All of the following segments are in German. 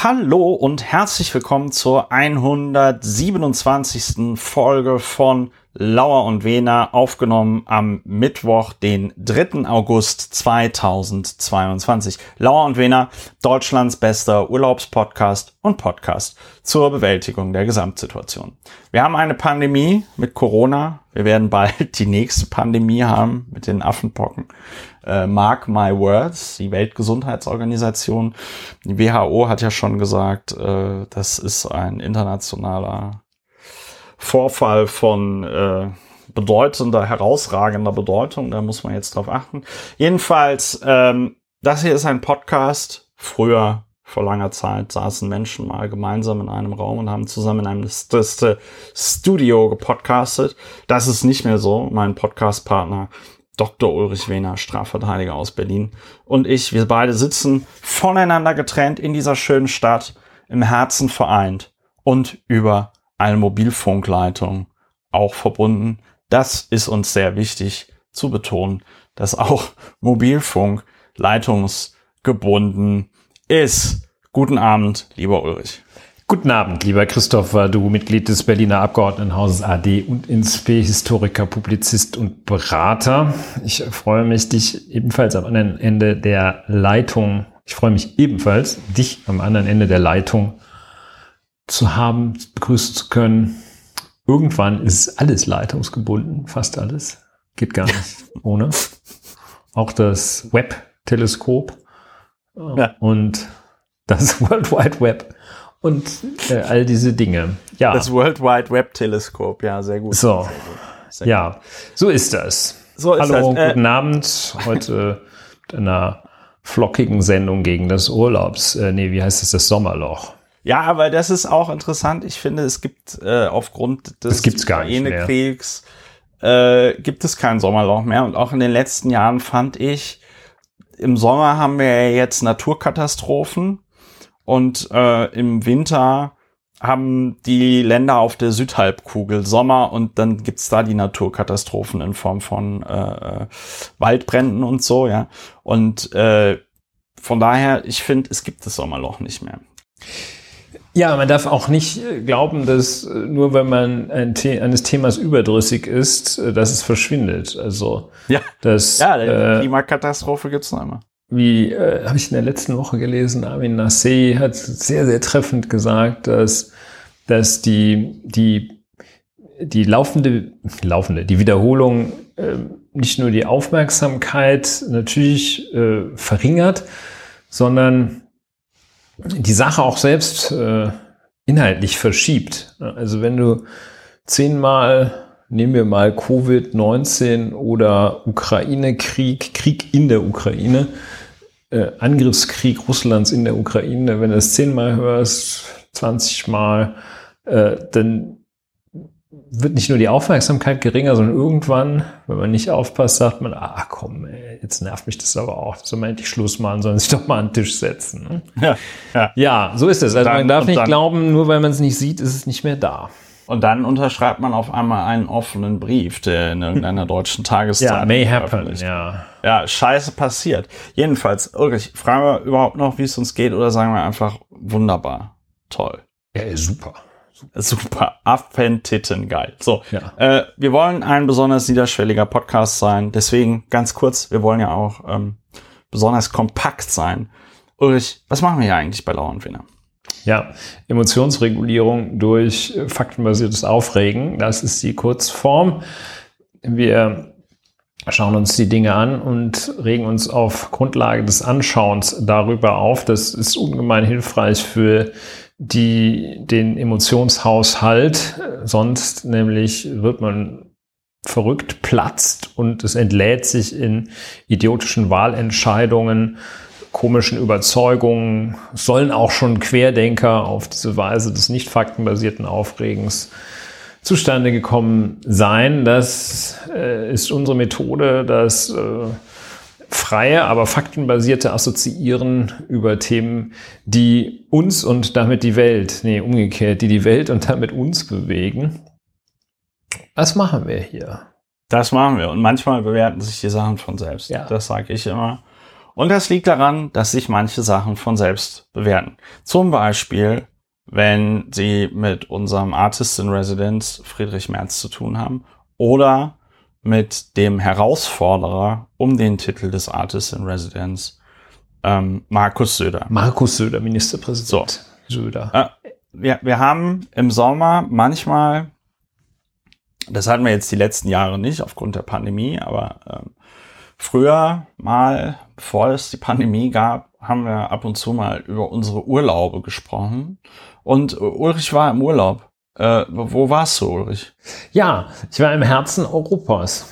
Hallo und herzlich willkommen zur 127. Folge von Lauer und Wena, aufgenommen am Mittwoch, den 3. August 2022. Lauer und Wena, Deutschlands bester Urlaubspodcast und Podcast zur Bewältigung der Gesamtsituation. Wir haben eine Pandemie mit Corona. Wir werden bald die nächste Pandemie haben mit den Affenpocken. Äh, mark my words, die Weltgesundheitsorganisation. Die WHO hat ja schon gesagt, äh, das ist ein internationaler Vorfall von äh, bedeutender, herausragender Bedeutung. Da muss man jetzt drauf achten. Jedenfalls, ähm, das hier ist ein Podcast. Früher, vor langer Zeit, saßen Menschen mal gemeinsam in einem Raum und haben zusammen in einem Studio gepodcastet. Das ist nicht mehr so. Mein Podcastpartner Dr. Ulrich Wehner, Strafverteidiger aus Berlin und ich, wir beide sitzen voneinander getrennt in dieser schönen Stadt, im Herzen vereint und über eine Mobilfunkleitung auch verbunden. Das ist uns sehr wichtig zu betonen, dass auch Mobilfunk leitungsgebunden ist. Guten Abend, lieber Ulrich. Guten Abend, lieber Christopher, du Mitglied des Berliner Abgeordnetenhauses AD und INSPE, Historiker, Publizist und Berater. Ich freue mich, dich ebenfalls am anderen Ende der Leitung, ich freue mich ebenfalls, dich am anderen Ende der Leitung zu haben, begrüßen zu können. Irgendwann ist alles leitungsgebunden, fast alles. Geht gar nicht ohne. Auch das Webb-Teleskop ja. und das World Wide Web und äh, all diese Dinge. Ja. Das World Wide Web Teleskop, ja, sehr gut. So, sehr gut. Sehr ja, so ist das. So ist Hallo, das. Äh, guten Abend. Heute mit einer flockigen Sendung gegen das Urlaubs, äh, nee, wie heißt es, das Sommerloch. Ja, aber das ist auch interessant. Ich finde, es gibt äh, aufgrund des Ukraine-Kriegs äh, gibt es kein Sommerloch mehr. Und auch in den letzten Jahren fand ich, im Sommer haben wir ja jetzt Naturkatastrophen und äh, im Winter haben die Länder auf der Südhalbkugel Sommer und dann gibt's da die Naturkatastrophen in Form von äh, Waldbränden und so, ja. Und äh, von daher, ich finde, es gibt das Sommerloch nicht mehr. Ja, man darf auch nicht äh, glauben, dass äh, nur wenn man ein The eines Themas überdrüssig ist, äh, dass es verschwindet. Also ja, das, ja die äh, Klimakatastrophe gibt's noch immer. Wie äh, habe ich in der letzten Woche gelesen, Armin Nassé hat sehr, sehr treffend gesagt, dass, dass die, die, die laufende, laufende, die Wiederholung äh, nicht nur die Aufmerksamkeit natürlich äh, verringert, sondern die Sache auch selbst äh, inhaltlich verschiebt. Also wenn du zehnmal, nehmen wir mal Covid-19 oder Ukraine-Krieg, Krieg in der Ukraine, äh, Angriffskrieg Russlands in der Ukraine, wenn du es zehnmal hörst, 20 Mal, äh, dann wird nicht nur die Aufmerksamkeit geringer, sondern irgendwann, wenn man nicht aufpasst, sagt man, ah komm, ey, jetzt nervt mich das aber auch. Soll man endlich Schluss machen, sollen sich doch mal an den Tisch setzen. Ne? Ja, ja. ja, so ist es. Also dann, man darf nicht glauben, nur weil man es nicht sieht, ist es nicht mehr da. Und dann unterschreibt man auf einmal einen offenen Brief, der in irgendeiner deutschen Tageszeitung. Ja, may happen, ja. Ja, scheiße passiert. Jedenfalls, Ulrich, fragen wir überhaupt noch, wie es uns geht, oder sagen wir einfach wunderbar, toll. Ja, super. Super, Affentitten, geil. So, ja. äh, wir wollen ein besonders niederschwelliger Podcast sein. Deswegen ganz kurz, wir wollen ja auch ähm, besonders kompakt sein. Ulrich, was machen wir hier eigentlich bei Lauernwinner? Ja, Emotionsregulierung durch äh, faktenbasiertes Aufregen, das ist die Kurzform. Wir schauen uns die Dinge an und regen uns auf Grundlage des Anschauens darüber auf. Das ist ungemein hilfreich für die, den Emotionshaushalt. Sonst nämlich wird man verrückt, platzt und es entlädt sich in idiotischen Wahlentscheidungen, komischen Überzeugungen, sollen auch schon Querdenker auf diese Weise des nicht faktenbasierten Aufregens zustande gekommen sein. Das äh, ist unsere Methode, das äh, freie, aber faktenbasierte Assoziieren über Themen, die uns und damit die Welt, nee, umgekehrt, die die Welt und damit uns bewegen. Was machen wir hier? Das machen wir. Und manchmal bewerten sich die Sachen von selbst. Ja. Das sage ich immer. Und das liegt daran, dass sich manche Sachen von selbst bewerten. Zum Beispiel, wenn sie mit unserem Artist in Residence Friedrich Merz zu tun haben oder mit dem Herausforderer um den Titel des Artist in Residence, ähm, Markus Söder. Markus Söder, Ministerpräsident so. Söder. Äh, wir, wir haben im Sommer manchmal, das hatten wir jetzt die letzten Jahre nicht aufgrund der Pandemie, aber ähm, früher mal, bevor es die Pandemie gab, haben wir ab und zu mal über unsere Urlaube gesprochen. Und Ulrich war im Urlaub. Äh, wo warst du, Ulrich? Ja, ich war im Herzen Europas.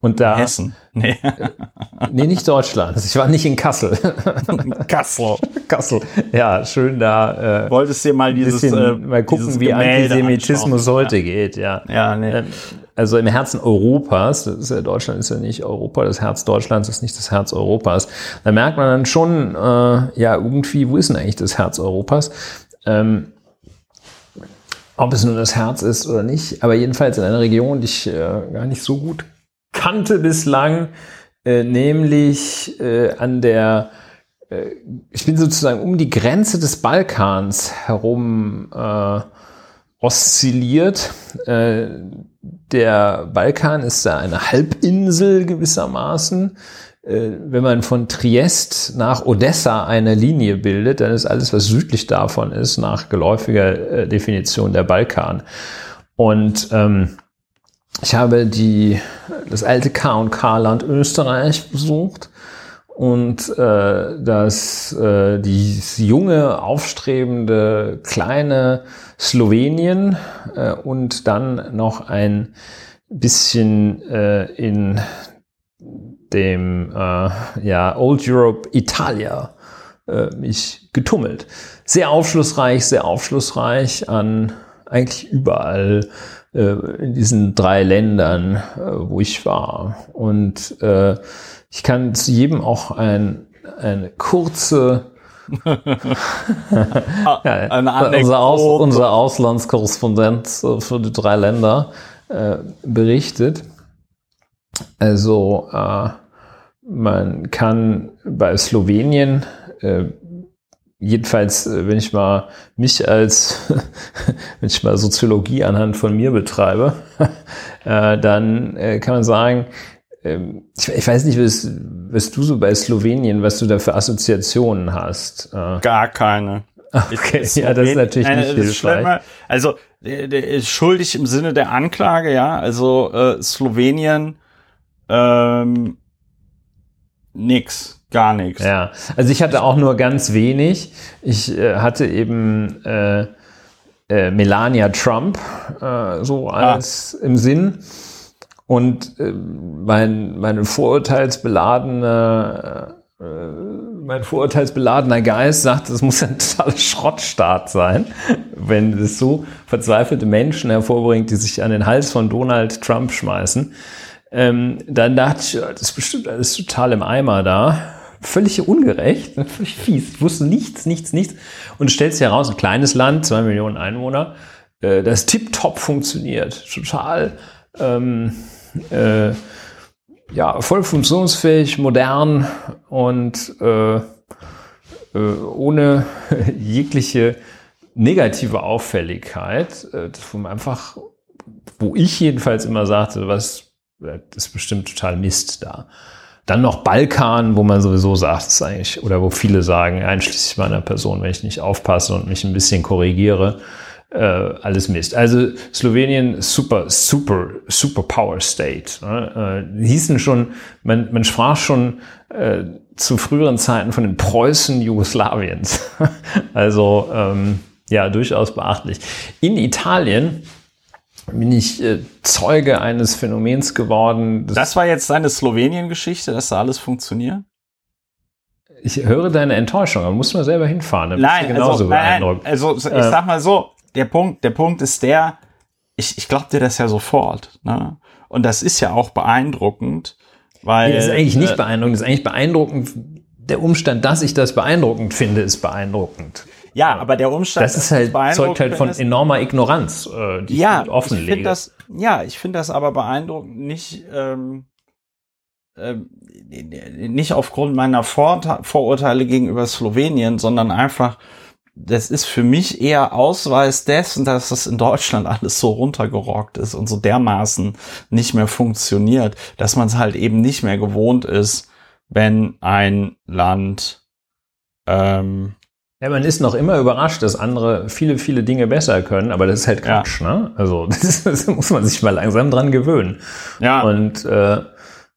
Und da. Hessen. Nee. nee, nicht Deutschland. Ich war nicht in Kassel. Kassel. Kassel. Ja, schön da. Äh, Wolltest du dir mal dieses. Bisschen, äh, mal gucken, wie Antisemitismus anschauen. heute ja. geht, ja. Ja, nee. Ähm, also im Herzen Europas, das ist ja, Deutschland ist ja nicht Europa, das Herz Deutschlands ist nicht das Herz Europas. Da merkt man dann schon, äh, ja, irgendwie, wo ist denn eigentlich das Herz Europas? Ähm, ob es nur das Herz ist oder nicht, aber jedenfalls in einer Region, die ich äh, gar nicht so gut kannte bislang, äh, nämlich äh, an der, äh, ich bin sozusagen um die Grenze des Balkans herum äh, oszilliert. Äh, der Balkan ist da eine Halbinsel gewissermaßen. Äh, wenn man von Triest nach Odessa eine Linie bildet, dann ist alles, was südlich davon ist, nach geläufiger äh, Definition der Balkan. Und ähm, ich habe die, das alte K&K-Land Österreich besucht und äh, das äh, dieses junge, aufstrebende, kleine Slowenien äh, und dann noch ein bisschen äh, in dem äh, ja, Old Europe Italia äh, mich getummelt. Sehr aufschlussreich, sehr aufschlussreich an eigentlich überall äh, in diesen drei Ländern, äh, wo ich war. Und äh, ich kann zu jedem auch ein, eine kurze ja, unser, Aus, unser Auslandskorrespondent für die drei Länder äh, berichtet. Also äh, man kann bei Slowenien äh, jedenfalls, äh, wenn ich mal mich als, wenn ich mal Soziologie anhand von mir betreibe, äh, dann äh, kann man sagen, ähm, ich, ich, weiß nicht, was, was du so bei Slowenien, was du da für Assoziationen hast. Äh. Gar keine. Okay, ja, das ist natürlich nicht hilfreich. Also schuldig im Sinne der Anklage, ja. Also äh, Slowenien ähm, nix, gar nichts. Ja, also ich hatte auch nur ganz wenig. Ich äh, hatte eben äh, äh, Melania Trump äh, so ah. als ah. im Sinn. Und äh, mein, meine vorurteilsbeladene äh, mein vorurteilsbeladener Geist sagt, es muss ein totaler Schrottstaat sein, wenn es so verzweifelte Menschen hervorbringt, die sich an den Hals von Donald Trump schmeißen. Ähm, dann dachte ich, das ist bestimmt alles total im Eimer da. Völlig ungerecht, völlig fies. Ich wusste nichts, nichts, nichts. Und stellt sich heraus, ein kleines Land, zwei Millionen Einwohner, äh, das tiptop funktioniert. Total ähm, äh, ja, voll funktionsfähig, modern und äh, äh, ohne jegliche negative Auffälligkeit. Äh, das wo einfach, wo ich jedenfalls immer sagte, was das ist bestimmt total Mist da. Dann noch Balkan, wo man sowieso sagt, ist eigentlich, oder wo viele sagen, einschließlich meiner Person, wenn ich nicht aufpasse und mich ein bisschen korrigiere, äh, alles Mist. Also Slowenien super, super, super Power State. Ne? Äh, hießen schon, man, man sprach schon äh, zu früheren Zeiten von den Preußen Jugoslawiens. also ähm, ja, durchaus beachtlich. In Italien bin ich äh, Zeuge eines Phänomens geworden. Das, das war jetzt deine Slowenien-Geschichte, dass da alles funktioniert? Ich höre deine Enttäuschung, aber muss man selber hinfahren. Nein, also, nein, also ich äh, sag mal so, der Punkt, der Punkt ist der, ich, ich glaube dir das ja sofort. Ne? Und das ist ja auch beeindruckend, weil. Nee, das ist eigentlich nicht äh, beeindruckend, das ist eigentlich beeindruckend. Der Umstand, dass ich das beeindruckend finde, ist beeindruckend. Ja, aber der Umstand, das ist halt zeugt halt von enormer Ignoranz, äh, die ja, ich offenlege. Ich das, ja, ich finde das aber beeindruckend nicht. Ähm, äh, nicht aufgrund meiner Vor Vorurteile gegenüber Slowenien, sondern einfach, das ist für mich eher Ausweis dessen, dass das in Deutschland alles so runtergerockt ist und so dermaßen nicht mehr funktioniert, dass man es halt eben nicht mehr gewohnt ist, wenn ein Land ähm, ja, man ist noch immer überrascht, dass andere viele, viele Dinge besser können, aber das ist halt Quatsch, ja. ne? Also das, ist, das, muss man sich mal langsam dran gewöhnen. Ja. Und äh,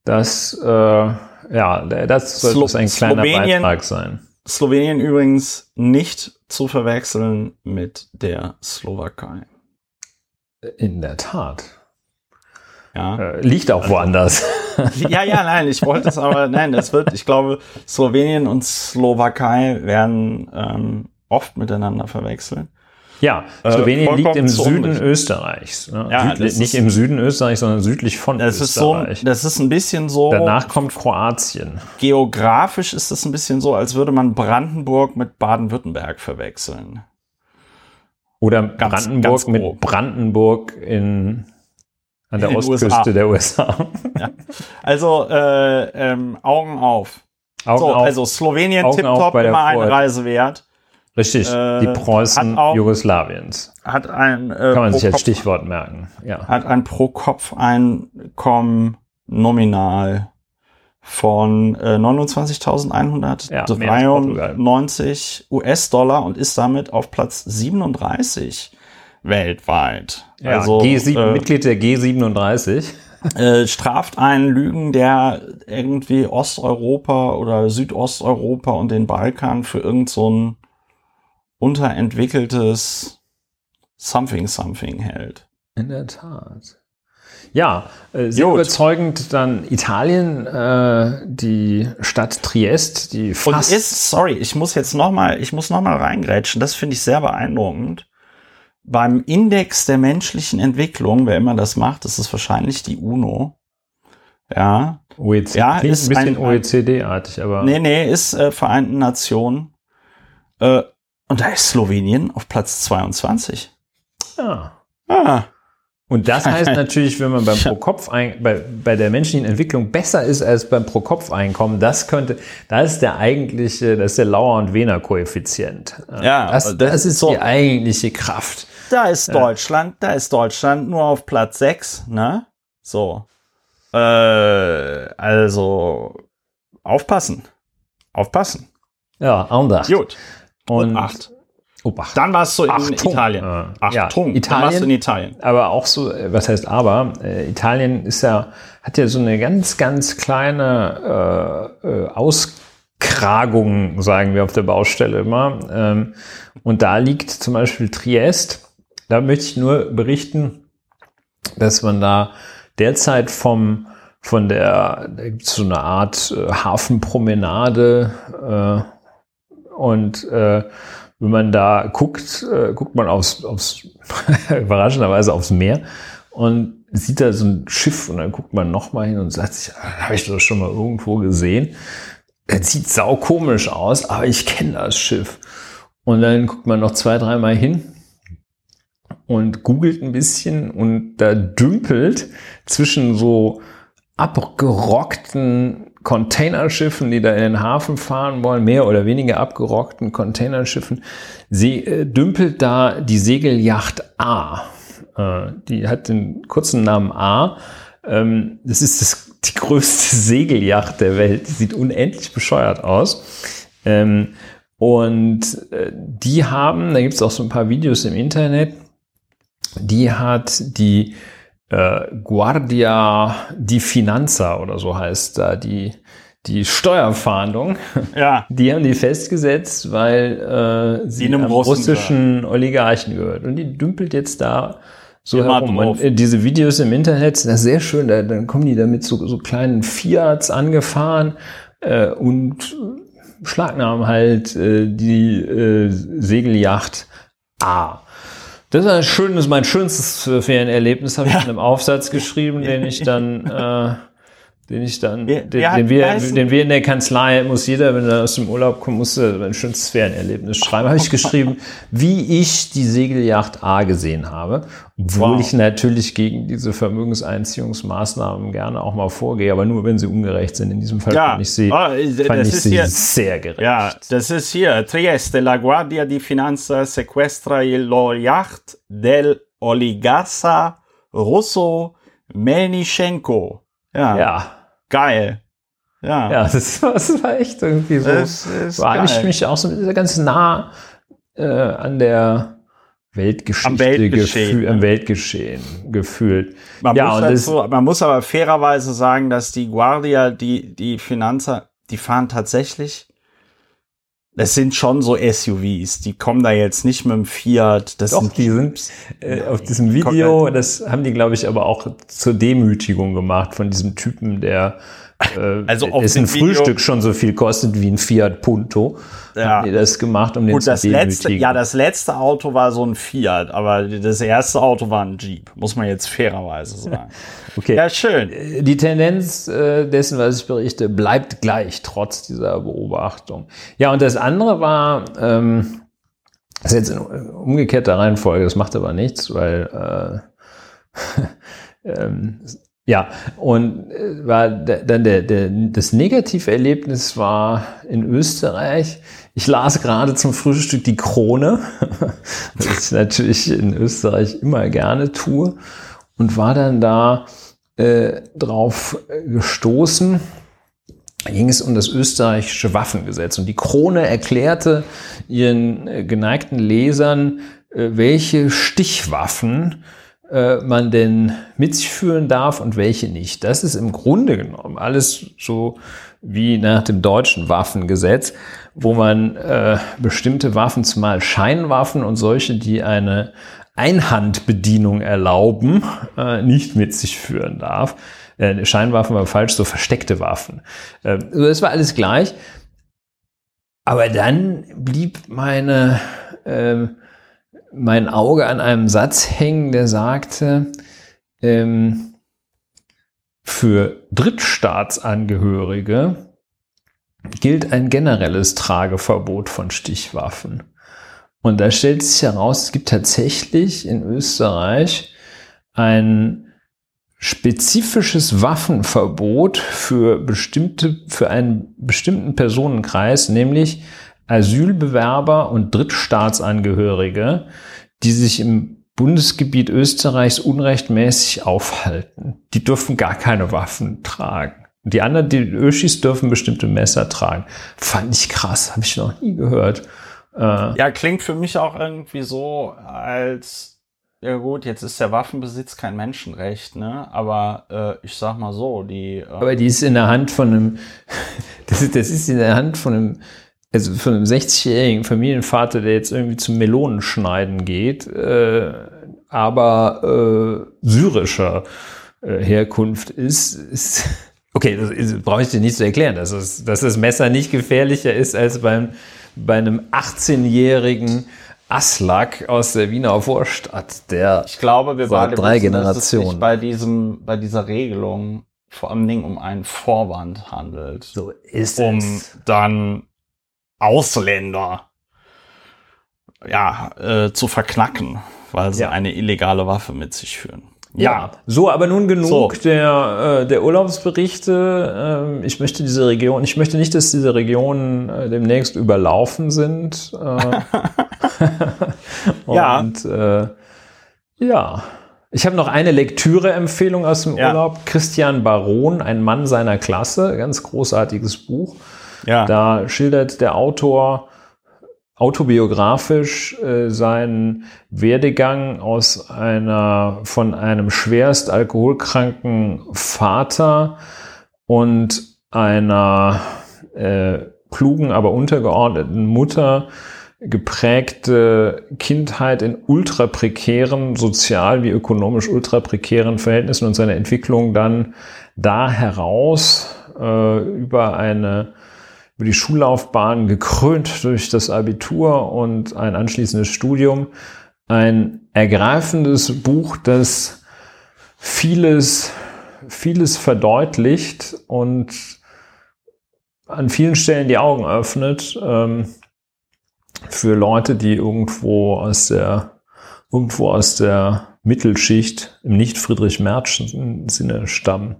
das, äh, ja, das sollte Slo ein kleiner Slowenien, Beitrag sein. Slowenien übrigens nicht zu verwechseln mit der Slowakei. In der Tat. Ja. Äh, liegt auch woanders. Ja, ja, nein, ich wollte es aber, nein, das wird, ich glaube, Slowenien und Slowakei werden ähm, oft miteinander verwechseln. Ja, äh, Slowenien äh, liegt im Süden Österreichs. Ne? Ja, Südlich, nicht im Süden Österreichs, sondern südlich von das Österreich. Ist so, das ist ein bisschen so. Danach kommt Kroatien. Geografisch ist es ein bisschen so, als würde man Brandenburg mit Baden-Württemberg verwechseln. Oder ganz, Brandenburg ganz mit Brandenburg in an der Ostküste USA. der USA. Ja. Also äh, ähm, Augen auf. Augen so, auf. also Slowenien tipptopp immer Einreise wert. Richtig, äh, die Preußen auch, Jugoslawiens. Hat ein äh, kann man sich als Stichwort merken. Ja. Hat ein pro Kopf Einkommen nominal von äh, 29.193 ja, US-Dollar und ist damit auf Platz 37 weltweit. Ja, also, G7, äh, Mitglied der G37. Äh, straft einen Lügen, der irgendwie Osteuropa oder Südosteuropa und den Balkan für irgend so ein unterentwickeltes Something Something hält. In der Tat. Ja, äh, sehr Gut. überzeugend dann Italien, äh, die Stadt Triest, die fast Und ist, sorry, ich muss jetzt noch mal, ich muss noch mal reingrätschen. Das finde ich sehr beeindruckend beim Index der menschlichen Entwicklung, wer immer das macht, ist es wahrscheinlich die UNO. Ja. OECD. Ja, ist ein bisschen OECD-artig, aber. Nee, nee, ist äh, Vereinten Nationen. Äh, und da ist Slowenien auf Platz 22. Ja. Ah. Und das heißt natürlich, wenn man beim Pro-Kopf bei, bei der menschlichen Entwicklung besser ist als beim Pro-Kopf-Einkommen, das könnte, da ist der eigentliche, das ist der Lauer- und Wehner-Koeffizient. Ja, das, das, das ist so. die eigentliche Kraft. Da ist ja. Deutschland, da ist Deutschland nur auf Platz 6, ne? So. Äh, also aufpassen. Aufpassen. Ja, Andacht. Gut. Und, und acht. Obacht. Dann warst du in Achtung. Italien. Äh, Achtung. Ja, Italien. Dann warst du in Italien. Aber auch so, äh, was heißt aber? Äh, Italien ist ja, hat ja so eine ganz, ganz kleine äh, äh, Auskragung, sagen wir auf der Baustelle immer. Ähm, und da liegt zum Beispiel Triest da möchte ich nur berichten, dass man da derzeit vom von der, da gibt es so eine Art äh, Hafenpromenade äh, und äh, wenn man da guckt, äh, guckt man aufs, aufs überraschenderweise aufs Meer und sieht da so ein Schiff und dann guckt man nochmal hin und sagt sich, ah, habe ich das schon mal irgendwo gesehen. Das sieht sau komisch aus, aber ich kenne das Schiff. Und dann guckt man noch zwei, dreimal hin und googelt ein bisschen und da dümpelt zwischen so abgerockten Containerschiffen, die da in den Hafen fahren wollen, mehr oder weniger abgerockten Containerschiffen, sie, äh, dümpelt da die Segelyacht A. Äh, die hat den kurzen Namen A. Ähm, das ist das, die größte Segelyacht der Welt. Die sieht unendlich bescheuert aus. Ähm, und äh, die haben, da gibt es auch so ein paar Videos im Internet, die hat die äh, Guardia di Finanza oder so heißt da die die Steuerfahndung, ja. die haben die festgesetzt, weil äh, sie einem russischen Oligarchen gehört. Und die dümpelt jetzt da so Immer herum. Und äh, diese Videos im Internet sind sehr schön. Da, dann kommen die da mit so, so kleinen Fiats angefahren äh, und Schlagnamen halt äh, die äh, Segelyacht A. Das ist ein schönes, mein schönstes Ferienerlebnis, habe ich ja. in einem Aufsatz geschrieben, den ich dann äh, den ich dann, Wer- den, wer den, wir, den wir in der Kanzlei, muss jeder, wenn er aus dem Urlaub kommt, muss er ein schönes Sphärenerlebnis schreiben. Habe ich geschrieben, wie ich die Segelyacht A gesehen habe, obwohl Wow. ich natürlich gegen diese Vermögenseinziehungsmaßnahmen gerne auch mal vorgehe, aber nur wenn sie ungerecht sind. In diesem Fall Ja, fand ich sie, äh, fand das ich ist sie hier- sehr gerecht. Ja, das ist hier. Trieste, la Guardia di Finanza sequestra il lo yacht del Oligassa Russo Melnichenko. Ja, ja. geil. Ja, Ja, das war, das war echt irgendwie so. das ist war geil. ich mich auch so ganz nah äh, an der Weltgeschichte Am Weltgeschehen, gefühl, am Weltgeschehen gefühlt. Man, ja, muss und das, dazu, man muss aber fairerweise sagen, dass die Guardia, die, die Finanza, die fahren tatsächlich, das sind schon so SUVs, die kommen da jetzt nicht mit dem Fiat, das doch, sind die sind äh, auf diesem Video, das haben die, glaube ich, aber auch zur Demütigung gemacht von diesem Typen, der äh, Also auf dem Video- Frühstück schon so viel kostet wie ein Fiat Punto. Ja. Haben die das gemacht, um den Gut, zu das letzte, ja, das letzte Auto war so ein Fiat, aber das erste Auto war ein Jeep, muss man jetzt fairerweise sagen. okay. Ja, schön. Die Tendenz äh, dessen, was ich berichte, bleibt gleich, trotz dieser Beobachtung. Ja, und das andere war, ähm, das ist jetzt in umgekehrter Reihenfolge, das macht aber nichts, weil äh, ähm, ja, und äh, war dann der, der, das Negativerlebnis war in Österreich. Ich las gerade zum Frühstück die Krone, was ich natürlich in Österreich immer gerne tue, und war dann da äh, drauf äh, gestoßen. Da ging es um das österreichische Waffengesetz. Und die Krone erklärte ihren äh, geneigten Lesern, welche Stichwaffen man denn mit sich führen darf und welche nicht. Das ist im Grunde genommen alles so wie nach dem deutschen Waffengesetz, wo man äh, bestimmte Waffen, zumal Scheinwaffen und solche, die eine Einhandbedienung erlauben, äh, nicht mit sich führen darf. Äh, Scheinwaffen war falsch, so versteckte Waffen. Äh, also das war alles gleich. Aber dann blieb meine, äh, mein Auge an einem Satz hängen, der sagte, ähm, für Drittstaatsangehörige gilt ein generelles Trageverbot von Stichwaffen. Und da stellt sich heraus, es gibt tatsächlich in Österreich ein spezifisches Waffenverbot für bestimmte, für einen bestimmten Personenkreis, nämlich Asylbewerber und Drittstaatsangehörige, die sich im Bundesgebiet Österreichs unrechtmäßig aufhalten. Die dürfen gar keine Waffen tragen. Die anderen, die Öschis dürfen bestimmte Messer tragen. Fand ich krass, habe ich noch nie gehört. Äh, Ja, klingt für mich auch irgendwie so, als, ja gut, jetzt ist der Waffenbesitz kein Menschenrecht, ne? Aber äh, ich sag mal so, die. Äh, Aber die ist in der Hand von einem, das ist, das ist in der Hand von einem, also von einem 60-jährigen Familienvater, der jetzt irgendwie zum Melonenschneiden geht, äh, aber äh, syrischer äh, Herkunft ist, ist okay, das brauche ich dir nicht zu erklären, dass, es, dass das Messer nicht gefährlicher ist als beim, bei einem 18-jährigen Aslak aus der Wiener Vorstadt, der ich glaube, wir seit drei wissen, dass es sich Generationen. bei diesem, bei dieser Regelung vor allen Dingen um einen Vorwand handelt, so ist um es. dann Ausländer ja äh, zu verknacken, weil sie Ja. eine illegale Waffe mit sich führen. Ja, so, aber nun genug So. der, äh, der Urlaubsberichte. Ähm, ich möchte diese Region, ich möchte nicht, dass diese Regionen äh, demnächst überlaufen sind. Äh, Ja. Und äh, ja. Ich habe noch eine Lektüre-Empfehlung aus dem Ja. Urlaub. Christian Baron, ein Mann seiner Klasse, ganz großartiges Buch. Ja, Da schildert der Autor autobiografisch äh, seinen Werdegang aus einer von einem schwerst alkoholkranken Vater und einer äh, klugen, aber untergeordneten Mutter geprägte Kindheit in ultra prekären, sozial wie ökonomisch ultra prekären Verhältnissen und seine Entwicklung dann da heraus äh, über eine über die Schullaufbahn gekrönt durch das Abitur und ein anschließendes Studium. Ein ergreifendes Buch, das vieles vieles verdeutlicht und an vielen Stellen die Augen öffnet ähm, für Leute, die irgendwo aus der irgendwo aus der Mittelschicht im nicht Friedrich Merz Sinne stammen.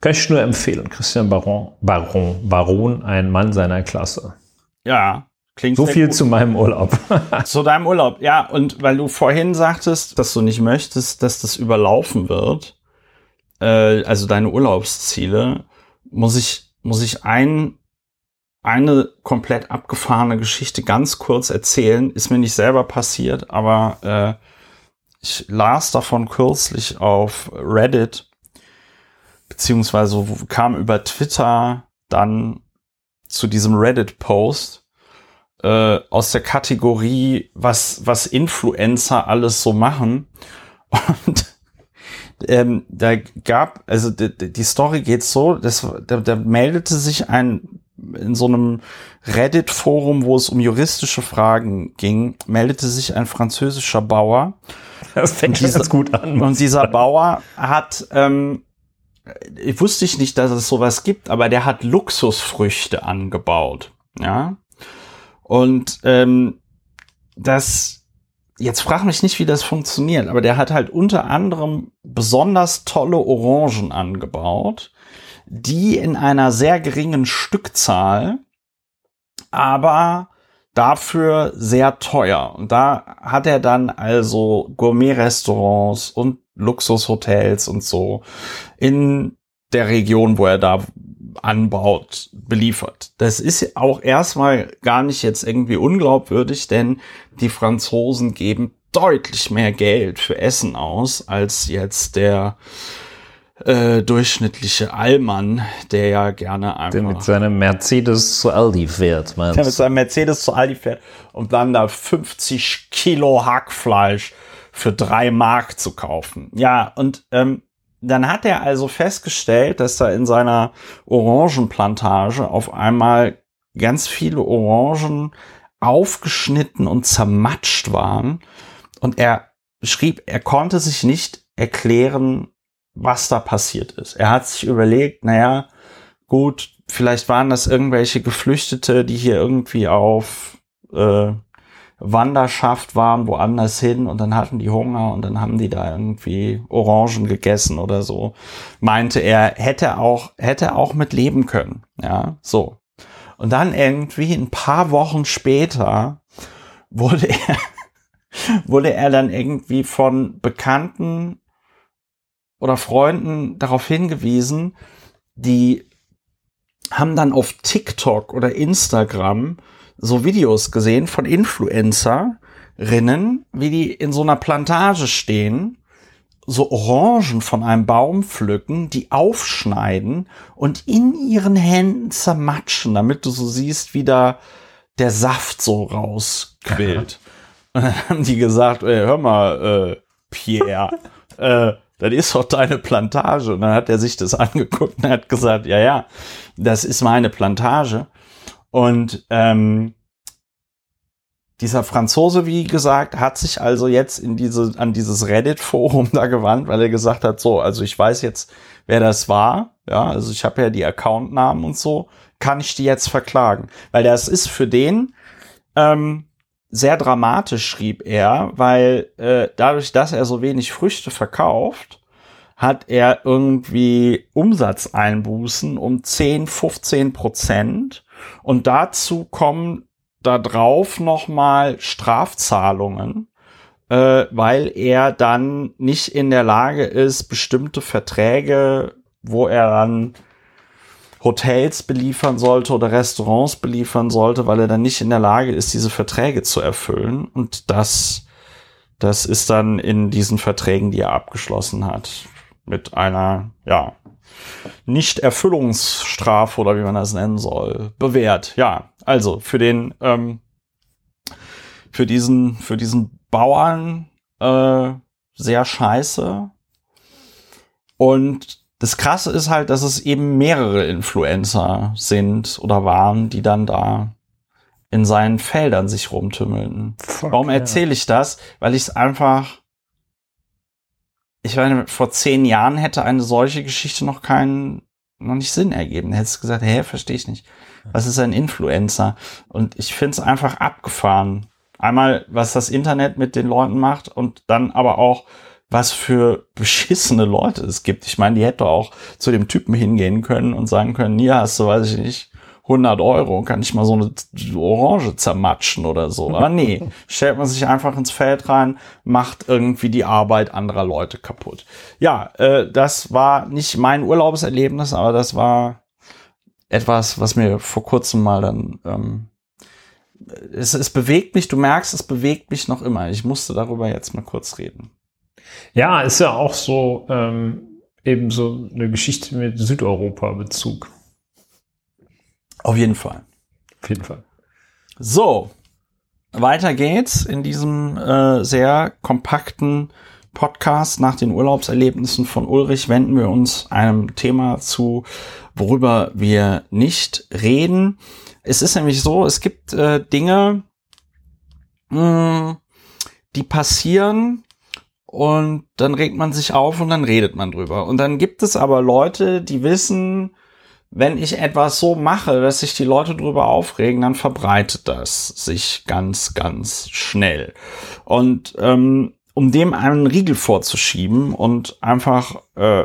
Kann ich nur empfehlen. Christian Baron, Baron, Baron, ein Mann seiner Klasse. Ja, klingt So viel gut. zu meinem Urlaub. zu deinem Urlaub, ja. Und weil du vorhin sagtest, dass du nicht möchtest, dass das überlaufen wird, äh, also deine Urlaubsziele, muss ich, muss ich ein, eine komplett abgefahrene Geschichte ganz kurz erzählen. Ist mir nicht selber passiert, aber äh, ich las davon kürzlich auf Reddit, beziehungsweise kam über Twitter dann zu diesem Reddit-Post äh, aus der Kategorie, was, was Influencer alles so machen. Und ähm, da gab, also die, die Story geht so, das, da, da meldete sich ein in so einem Reddit-Forum, wo es um juristische Fragen ging, meldete sich ein französischer Bauer. Das fängt dieser, ganz gut an. Und dieser Bauer hat, ähm, wusste ich nicht, dass es sowas gibt, aber der hat Luxusfrüchte angebaut. Ja. Und ähm, das jetzt frag mich nicht, wie das funktioniert, aber der hat halt unter anderem besonders tolle Orangen angebaut, die in einer sehr geringen Stückzahl, aber dafür sehr teuer. Und da hat er dann also Gourmet-Restaurants und Luxushotels und so in der Region, wo er da anbaut, beliefert. Das ist auch erstmal gar nicht jetzt irgendwie unglaubwürdig, denn die Franzosen geben deutlich mehr Geld für Essen aus als jetzt der äh, durchschnittliche Allmann, der ja gerne einfach. Der mit seinem Mercedes zu Aldi fährt, meinst Der mit seinem Mercedes zu Aldi fährt und dann da 50 Kilo Hackfleisch für drei Mark zu kaufen. Ja, und ähm, dann hat er also festgestellt, dass da in seiner Orangenplantage auf einmal ganz viele Orangen aufgeschnitten und zermatscht waren. Und er schrieb, er konnte sich nicht erklären, was da passiert ist. Er hat sich überlegt, naja, gut, vielleicht waren das irgendwelche Geflüchtete, die hier irgendwie auf äh, Wanderschaft waren, woanders hin und dann hatten die Hunger und dann haben die da irgendwie Orangen gegessen oder so. Meinte er, hätte auch, hätte auch mit leben können. Ja, so. Und dann irgendwie ein paar Wochen später wurde er, wurde er dann irgendwie von Bekannten oder Freunden darauf hingewiesen, die haben dann auf TikTok oder Instagram so Videos gesehen von Influencerinnen, wie die in so einer Plantage stehen, so Orangen von einem Baum pflücken, die aufschneiden und in ihren Händen zermatschen, damit du so siehst, wie da der Saft so rausquillt. und dann haben die gesagt, ey, hör mal, äh, Pierre, äh, das ist doch deine Plantage. Und dann hat er sich das angeguckt und hat gesagt, ja, ja, das ist meine Plantage. Und ähm, dieser Franzose, wie gesagt, hat sich also jetzt in diese, an dieses Reddit-Forum da gewandt, weil er gesagt hat, so, also ich weiß jetzt, wer das war. Ja, also ich habe ja die Accountnamen und so. Kann ich die jetzt verklagen? Weil das ist für den ähm, sehr dramatisch, schrieb er, weil äh, dadurch, dass er so wenig Früchte verkauft, hat er irgendwie Umsatzeinbußen um 10, 15 Prozent und dazu kommen da drauf nochmal Strafzahlungen, äh, weil er dann nicht in der Lage ist, bestimmte Verträge, wo er dann Hotels beliefern sollte oder Restaurants beliefern sollte, weil er dann nicht in der Lage ist, diese Verträge zu erfüllen. Und das, das ist dann in diesen Verträgen, die er abgeschlossen hat, mit einer, ja, Nichterfüllungsstrafe oder wie man das nennen soll, bewährt. Ja, also für den, ähm, für diesen, für diesen Bauern äh, sehr scheiße. Und das Krasse ist halt, dass es eben mehrere Influencer sind oder waren, die dann da in seinen Feldern sich rumtümmeln. Fuck, Warum erzähle ich das? Weil ich es einfach ich meine, vor zehn Jahren hätte eine solche Geschichte noch keinen, noch nicht Sinn ergeben. Da hättest du gesagt, hä, verstehe ich nicht. Was ist ein Influencer? Und ich finde es einfach abgefahren. Einmal, was das Internet mit den Leuten macht und dann aber auch, was für beschissene Leute es gibt. Ich meine, die hätte auch zu dem Typen hingehen können und sagen können, hier hast du, weiß ich nicht, 100 Euro, kann ich mal so eine Orange zermatschen oder so. Aber nee, stellt man sich einfach ins Feld rein, macht irgendwie die Arbeit anderer Leute kaputt. Ja, äh, das war nicht mein Urlaubserlebnis, aber das war etwas, was mir vor kurzem mal dann ähm, es, es bewegt mich, du merkst, es bewegt mich noch immer. Ich musste darüber jetzt mal kurz reden. Ja, ist ja auch so ähm, eben so eine Geschichte mit Südeuropa-Bezug. Auf jeden Fall. Auf jeden Fall. So, weiter geht's in diesem äh, sehr kompakten Podcast nach den Urlaubserlebnissen von Ulrich wenden wir uns einem Thema zu, worüber wir nicht reden. Es ist nämlich so, es gibt äh, Dinge, mh, hm, die passieren und dann regt man sich auf und dann redet man drüber. Und dann gibt es aber Leute, die wissen, wenn ich etwas so mache, dass sich die Leute drüber aufregen, dann verbreitet das sich ganz, ganz schnell. Und ähm, um dem einen Riegel vorzuschieben und einfach, äh,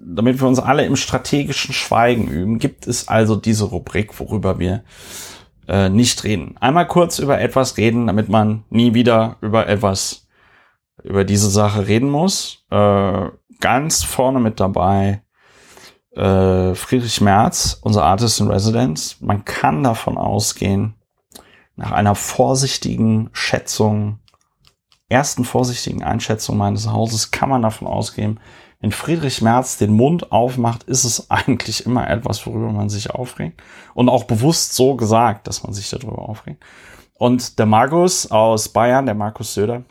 damit wir uns alle im strategischen Schweigen üben, gibt es also diese Rubrik, worüber wir äh, nicht reden. Einmal kurz über etwas reden, damit man nie wieder über etwas, über diese Sache reden muss. Äh, ganz vorne mit dabei äh, Friedrich Merz, unser Artist in Residence. Man kann davon ausgehen, nach einer vorsichtigen Schätzung, ersten vorsichtigen Einschätzung meines Hauses, kann man davon ausgehen, wenn Friedrich Merz den Mund aufmacht, ist es eigentlich immer etwas, worüber man sich aufregt. Und auch bewusst so gesagt, dass man sich darüber aufregt. Und der Markus aus Bayern, der Markus Söder,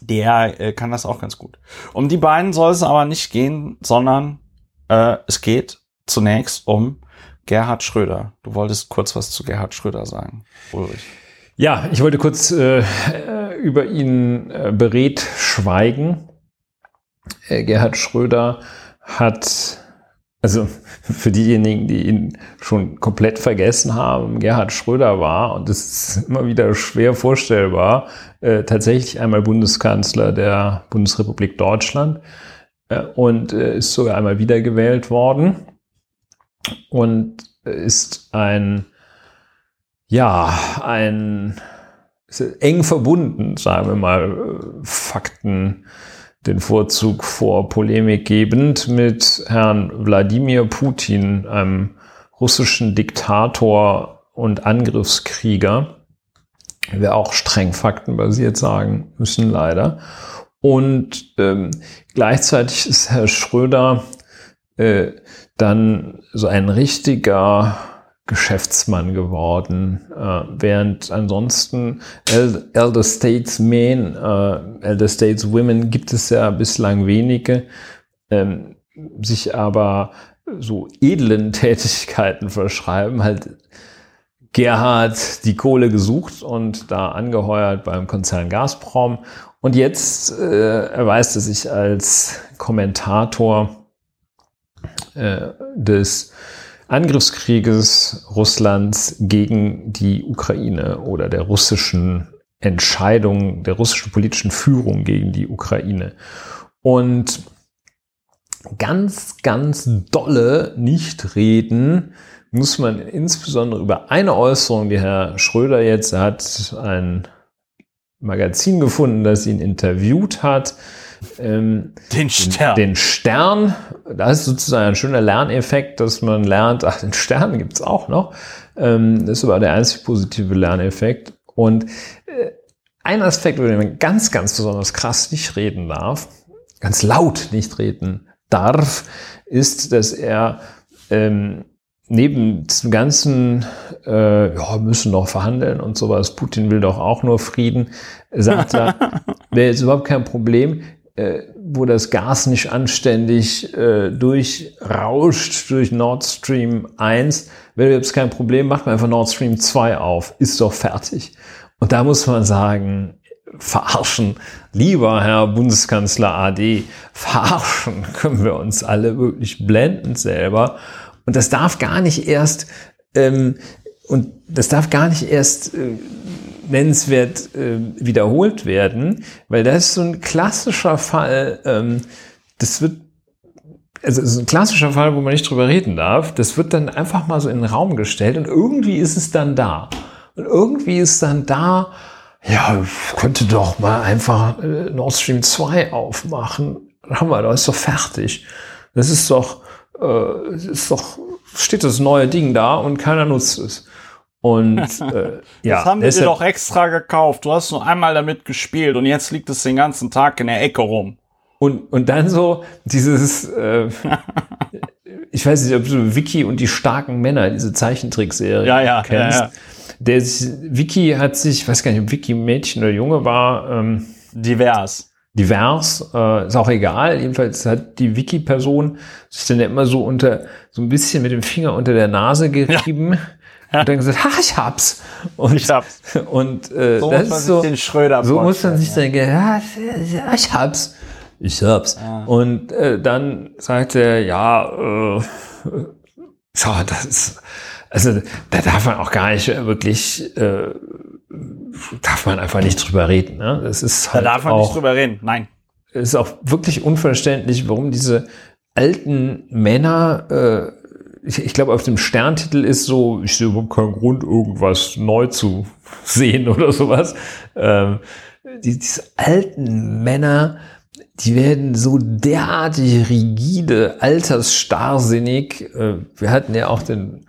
der äh, kann das auch ganz gut. Um die beiden soll es aber nicht gehen, sondern äh, es geht zunächst um Gerhard Schröder. Du wolltest kurz was zu Gerhard Schröder sagen, Ulrich. Ja, ich wollte kurz äh, über ihn äh, beredt schweigen. Äh, Gerhard Schröder hat, also für diejenigen, die ihn schon komplett vergessen haben, Gerhard Schröder war, und das ist immer wieder schwer vorstellbar, äh, tatsächlich einmal Bundeskanzler der Bundesrepublik Deutschland und äh, ist sogar einmal wiedergewählt worden und ist ein, ja, ein eng verbunden, sagen wir mal, Fakten den Vorzug vor Polemik gebend mit Herrn Wladimir Putin, einem russischen Diktator und Angriffskrieger. Wir auch streng faktenbasiert sagen müssen, leider. Und ähm, gleichzeitig ist Herr Schröder äh, dann so ein richtiger Geschäftsmann geworden, äh, während ansonsten El Elder Statesmen, äh, Elder Stateswomen gibt es ja bislang wenige, ähm, sich aber so edlen Tätigkeiten verschreiben, halt Gerhard die Kohle gesucht und da angeheuert beim Konzern Gazprom und jetzt äh, erweist er sich als Kommentator äh, des Angriffskrieges Russlands gegen die Ukraine oder der russischen Entscheidung, der russischen politischen Führung gegen die Ukraine. Und ganz, ganz dolle nicht reden muss man insbesondere über eine Äußerung, die Herr Schröder jetzt hat, ein Magazin gefunden, das ihn interviewt hat. Ähm, den Stern. Den, den, Stern. Das ist sozusagen ein schöner Lerneffekt, dass man lernt, ach, den Stern gibt's auch noch. Ähm, das ist aber der einzig positive Lerneffekt. Und äh, ein Aspekt, über den man ganz, ganz besonders krass nicht reden darf, ganz laut nicht reden darf, ist, dass er ähm, neben dem ganzen, äh, ja, müssen noch verhandeln und sowas, Putin will doch auch nur Frieden, sagt er, wäre jetzt überhaupt kein Problem, äh, wo das Gas nicht anständig äh, durchrauscht durch Nord Stream 1, wäre jetzt kein Problem, macht man einfach Nord Stream 2 auf, ist doch fertig. Und da muss man sagen, verarschen, lieber Herr Bundeskanzler AD, verarschen. Können wir uns alle wirklich blendend selber. Und das darf gar nicht erst, ähm, und das darf gar nicht erst äh, nennenswert äh, wiederholt werden, weil das ist so ein klassischer Fall, ähm, das wird also es ist ein klassischer Fall, wo man nicht drüber reden darf. Das wird dann einfach mal so in den Raum gestellt und irgendwie ist es dann da. Und irgendwie ist dann da, ja, könnte doch mal einfach äh, Nord Stream 2 aufmachen. Wir, da ist doch fertig. Das ist doch, äh, ist doch, steht das neue Ding da und keiner nutzt es. Und äh, ja, das haben wir dir doch extra gekauft. Du hast nur einmal damit gespielt und jetzt liegt es den ganzen Tag in der Ecke rum. Und, und dann so dieses, äh, ich weiß nicht, ob du Vicky und die starken Männer, diese Zeichentrickserie ja, ja, kennst. Ja, ja. Der Vicky hat sich, ich weiß gar nicht, ob Vicky Mädchen oder Junge war. Ähm, divers. Divers, äh, ist auch egal. Jedenfalls hat die Wiki-Person sich dann immer so unter, so ein bisschen mit dem Finger unter der Nase gerieben. Ja. Und dann gesagt, ha, ich hab's. Und, ich hab's. Und äh, so das muss man ist so, sich den Schröder so muss man sich denken, ja, ich hab's. Ich hab's. Ah. Und äh, dann sagt er, ja, äh, so, das ist, also da darf man auch gar nicht wirklich, äh, darf man einfach nicht drüber reden. Ne? Das ist halt da darf man auch, nicht drüber reden. Nein. Es ist auch wirklich unverständlich, warum diese alten Männer, äh, ich, ich glaube, auf dem Sterntitel ist so, ich sehe überhaupt keinen Grund, irgendwas neu zu sehen oder sowas. Ähm, die, diese alten Männer, die werden so derartig rigide, altersstarrsinnig. Äh, Wir hatten ja auch den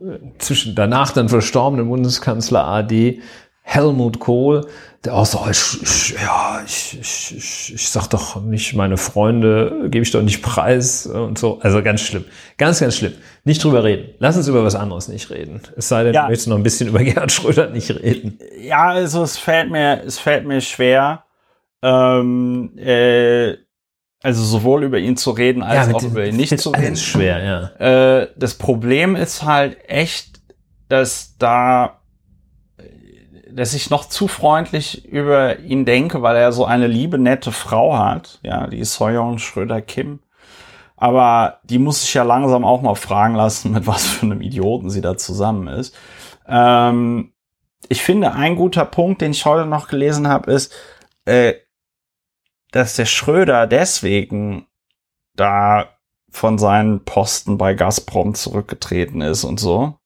äh, zwischen danach dann verstorbenen Bundeskanzler AD Helmut Kohl, der auch so, ich, ich, ja, ich, ich, ich, ich sag doch nicht, meine Freunde gebe ich doch nicht preis und so. Also ganz schlimm. Ganz, ganz schlimm. Nicht drüber reden. Lass uns über was anderes nicht reden. Es sei denn, Ja. du möchtest noch ein bisschen über Gerhard Schröder nicht reden. Ja, also es fällt mir, es fällt mir schwer, ähm, äh, also sowohl über ihn zu reden, als auch dem- über ihn nicht zu reden. alles schwer, ja. Äh, das Problem ist halt echt, dass da, dass ich noch zu freundlich über ihn denke, weil er so eine liebe, nette Frau hat. Ja, die Soyeon Schröder Kim. Aber die muss sich ja langsam auch mal fragen lassen, mit was für einem Idioten sie da zusammen ist. Ähm, ich finde, ein guter Punkt, den ich heute noch gelesen habe, ist, äh, dass der Schröder deswegen da von seinen Posten bei Gazprom zurückgetreten ist und so.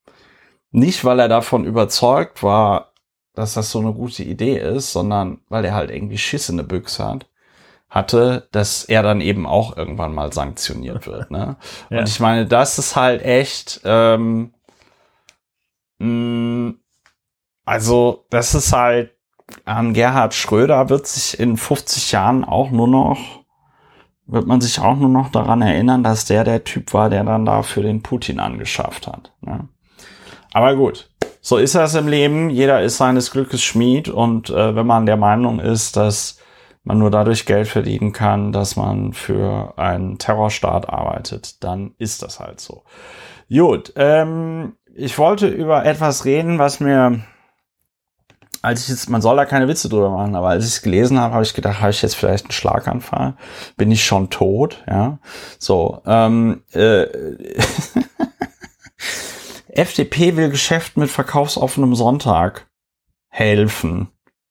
Nicht, weil er davon überzeugt war, dass das so eine gute Idee ist, sondern weil er halt irgendwie Schiss in der Büchse hat, hatte, dass er dann eben auch irgendwann mal sanktioniert wird. Ne? Ja. Und ich meine, das ist halt echt, ähm, mh, also das ist halt, an Gerhard Schröder wird sich in 50 Jahren auch nur noch, wird man sich auch nur noch daran erinnern, dass der der Typ war, der dann da für den Putin angeschafft hat. Ne? Aber gut, so ist das im Leben. Jeder ist seines Glückes Schmied und äh, wenn man der Meinung ist, dass man nur dadurch Geld verdienen kann, dass man für einen Terrorstaat arbeitet, dann ist das halt so. Gut, ähm, ich wollte über etwas reden, was mir, als ich jetzt, man soll da keine Witze drüber machen, aber als ich es gelesen habe, habe ich gedacht, habe ich jetzt vielleicht einen Schlaganfall? Bin ich schon tot? Ja, so. Ähm, äh, FDP will Geschäft mit verkaufsoffenem Sonntag helfen.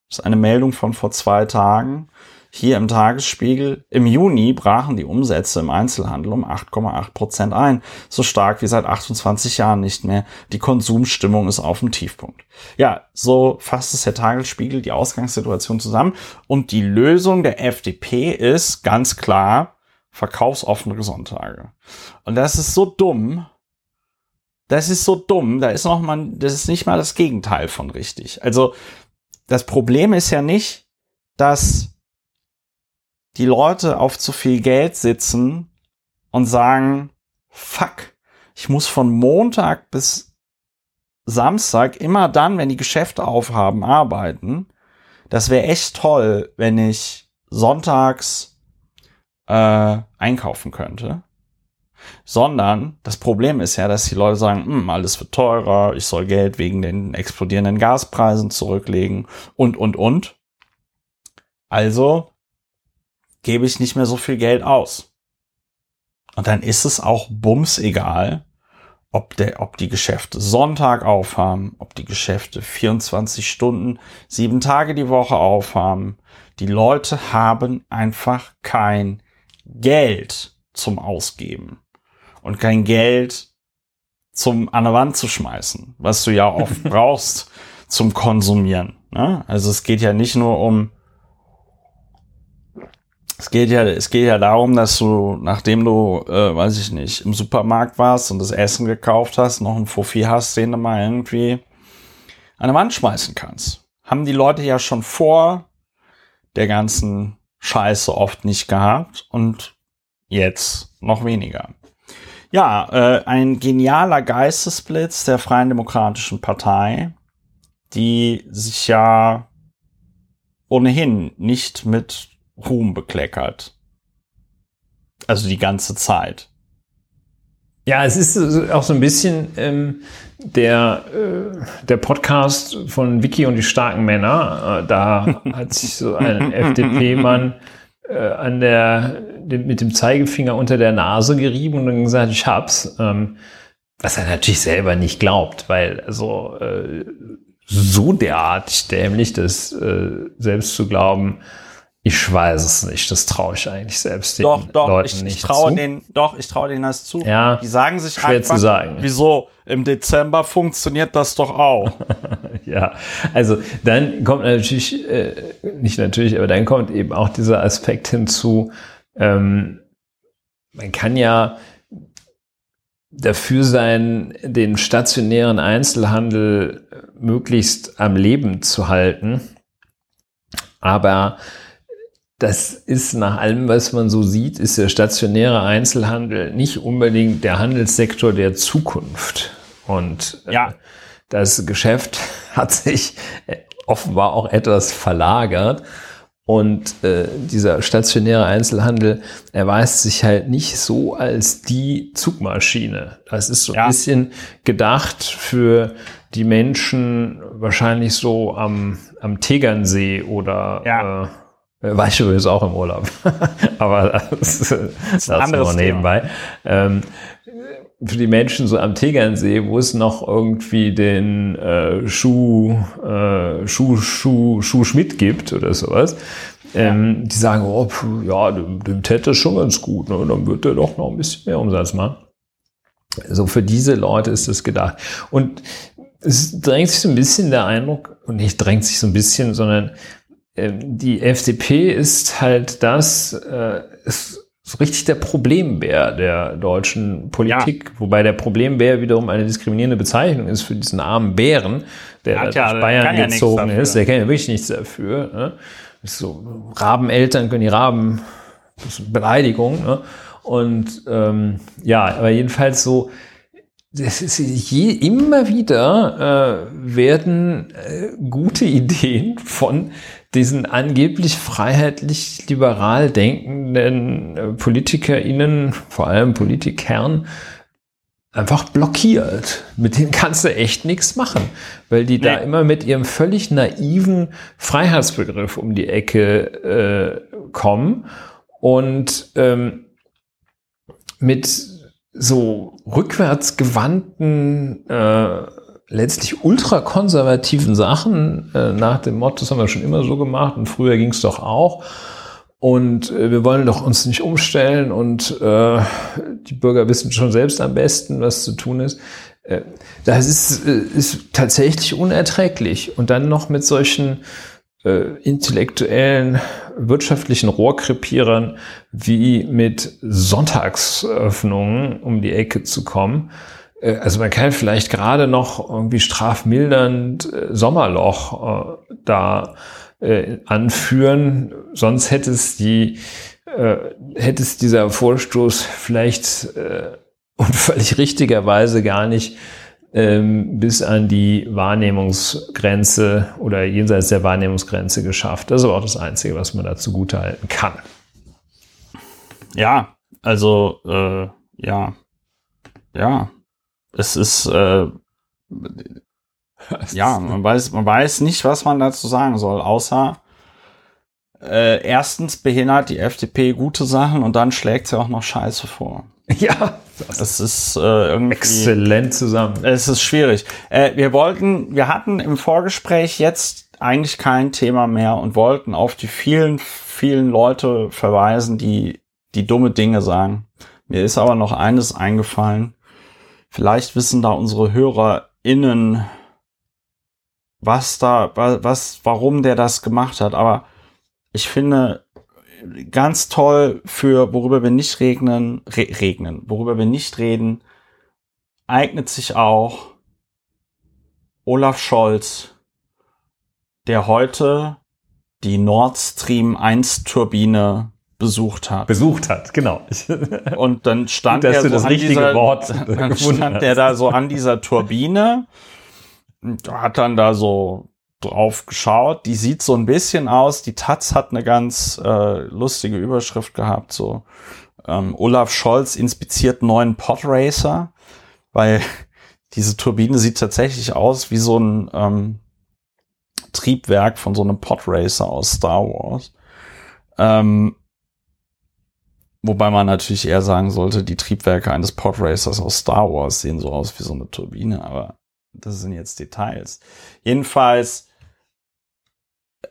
Das ist eine Meldung von vor zwei Tagen. Hier im Tagesspiegel. Im Juni brachen die Umsätze im Einzelhandel um 8,8 Prozent ein. So stark wie seit 28 Jahren nicht mehr. Die Konsumstimmung ist auf dem Tiefpunkt. Ja, so fasst es der Tagesspiegel die Ausgangssituation zusammen. Und die Lösung der FDP ist ganz klar verkaufsoffene Sonntage. Und das ist so dumm, das ist so dumm. Da ist noch mal, das ist nicht mal das Gegenteil von richtig. Also das Problem ist ja nicht, dass die Leute auf zu viel Geld sitzen und sagen, fuck, ich muss von Montag bis Samstag immer dann, wenn die Geschäfte aufhaben, arbeiten. Das wäre echt toll, wenn ich sonntags äh, einkaufen könnte sondern das Problem ist ja, dass die Leute sagen, hm, alles wird teurer, ich soll Geld wegen den explodierenden Gaspreisen zurücklegen und, und, und. Also gebe ich nicht mehr so viel Geld aus. Und dann ist es auch bums egal, ob, der, ob die Geschäfte Sonntag aufhaben, ob die Geschäfte 24 Stunden, sieben Tage die Woche aufhaben. Die Leute haben einfach kein Geld zum Ausgeben und kein Geld zum an der Wand zu schmeißen, was du ja oft brauchst zum Konsumieren. Ne? Also es geht ja nicht nur um es geht ja, es geht ja darum, dass du, nachdem du, äh, weiß ich nicht, im Supermarkt warst und das Essen gekauft hast, noch einen Fuffi hast, den du mal irgendwie an der Wand schmeißen kannst. Haben die Leute ja schon vor der ganzen Scheiße oft nicht gehabt und jetzt noch weniger. Ja, äh, ein genialer Geistesblitz der Freien Demokratischen Partei, die sich ja ohnehin nicht mit Ruhm bekleckert. Also die ganze Zeit. Ja, es ist auch so ein bisschen ähm, der, äh, der Podcast von Vicky und die starken Männer. Äh, da hat sich so ein FDP-Mann äh, an der, mit dem Zeigefinger unter der Nase gerieben und dann gesagt, ich hab's. Ähm, was er natürlich selber nicht glaubt, weil also äh, so derartig dämlich, das äh, selbst zu glauben, ich weiß es nicht. Das traue ich eigentlich selbst den doch, doch, Leuten ich, nicht ich traue Den, doch, ich traue denen das zu. Ja, die sagen sich schwer einfach, zu sagen. wieso? Im Dezember funktioniert das doch auch. ja, also dann kommt natürlich, äh, nicht natürlich, aber dann kommt eben auch dieser Aspekt hinzu, ähm, man kann ja dafür sein, den stationären Einzelhandel möglichst am Leben zu halten. Aber das ist nach allem, was man so sieht, ist der stationäre Einzelhandel nicht unbedingt der Handelssektor der Zukunft. Und äh, ja. das Geschäft hat sich äh, offenbar auch etwas verlagert. Und äh, dieser stationäre Einzelhandel erweist sich halt nicht so als die Zugmaschine. Das ist so ja. ein bisschen gedacht für die Menschen wahrscheinlich so am, am Tegernsee oder ja. äh, äh, war ich übrigens auch im Urlaub. Aber das, das ist ein anderes nebenbei. Ähm, für die Menschen so am Tegernsee, wo es noch irgendwie den äh, Schuh, äh, Schuh, Schuh, Schuh Schmidt gibt oder sowas, ähm, die sagen, oh, pf, ja, dem, dem täte schon ganz gut, ne? dann wird er doch noch ein bisschen mehr Umsatz machen. So für diese Leute ist das gedacht. Und es drängt sich so ein bisschen der Eindruck, und nicht drängt sich so ein bisschen, sondern ähm, die FDP ist halt das, äh, ist so richtig der Problembär der deutschen Politik, ja. wobei der Problembär wiederum eine diskriminierende Bezeichnung ist für diesen armen Bären, der ja, klar, durch Bayern gezogen ja ist. Der kann ja wirklich nichts dafür. Ne? So, Rabeneltern können die Raben, das ist eine Beleidigung. Ne? Und ähm, ja, aber jedenfalls so, das ist je, immer wieder äh, werden äh, gute Ideen von diesen angeblich freiheitlich liberal denkenden äh, PolitikerInnen, vor allem Politikern, einfach blockiert. Mit denen kannst du echt nichts machen, weil die nee. da immer mit ihrem völlig naiven Freiheitsbegriff um die Ecke äh, kommen und ähm, mit so rückwärtsgewandten äh, letztlich ultrakonservativen Sachen äh, nach dem Motto, das haben wir schon immer so gemacht und früher ging es doch auch. Und äh, wir wollen doch uns nicht umstellen und äh, die Bürger wissen schon selbst am besten, was zu tun ist. Äh, das ist, äh, ist tatsächlich unerträglich. Und dann noch mit solchen äh, intellektuellen, wirtschaftlichen Rohrkrepierern wie mit Sonntagsöffnungen um die Ecke zu kommen. Äh, also man kann vielleicht gerade noch irgendwie strafmildernd äh, Sommerloch äh, da anführen, sonst hätte es die hätte es dieser Vorstoß vielleicht und völlig richtigerweise gar nicht ähm, bis an die Wahrnehmungsgrenze oder jenseits der Wahrnehmungsgrenze geschafft. Das ist aber auch das Einzige, was man dazu gut halten kann. Ja, also ja, ja, es ist äh, ja, man weiß, man weiß nicht, was man dazu sagen soll, außer äh, erstens behindert die FDP gute Sachen und dann schlägt sie auch noch Scheiße vor. Ja, Das ist äh, irgendwie. exzellent zusammen. Es ist schwierig. Äh, wir wollten, wir hatten im Vorgespräch jetzt eigentlich kein Thema mehr und wollten auf die vielen, vielen Leute verweisen, die, die dumme Dinge sagen. Mir ist aber noch eines eingefallen. Vielleicht wissen da unsere HörerInnen, was da, wa- was, warum der das gemacht hat. Aber ich finde, ganz toll für worüber wir nicht regnen, re regnen, worüber wir nicht reden, eignet sich auch Olaf Scholz, der heute die Nord Stream 1 Turbine besucht hat. Besucht hat, genau. Und dann stand Gut, er so das an richtige dieser, Wort dann stand hast. er da so an dieser Turbine und hat dann da so drauf geschaut. Die sieht so ein bisschen aus. Die Taz hat eine ganz äh, lustige Überschrift gehabt, so ähm, Olaf Scholz inspiziert neuen Podracer, weil diese Turbine sieht tatsächlich aus wie so ein ähm, Triebwerk von so einem Podracer aus Star Wars. Ähm, Wobei man natürlich eher sagen sollte, die Triebwerke eines Podracers aus Star Wars sehen so aus wie so eine Turbine, aber das sind jetzt Details. Jedenfalls,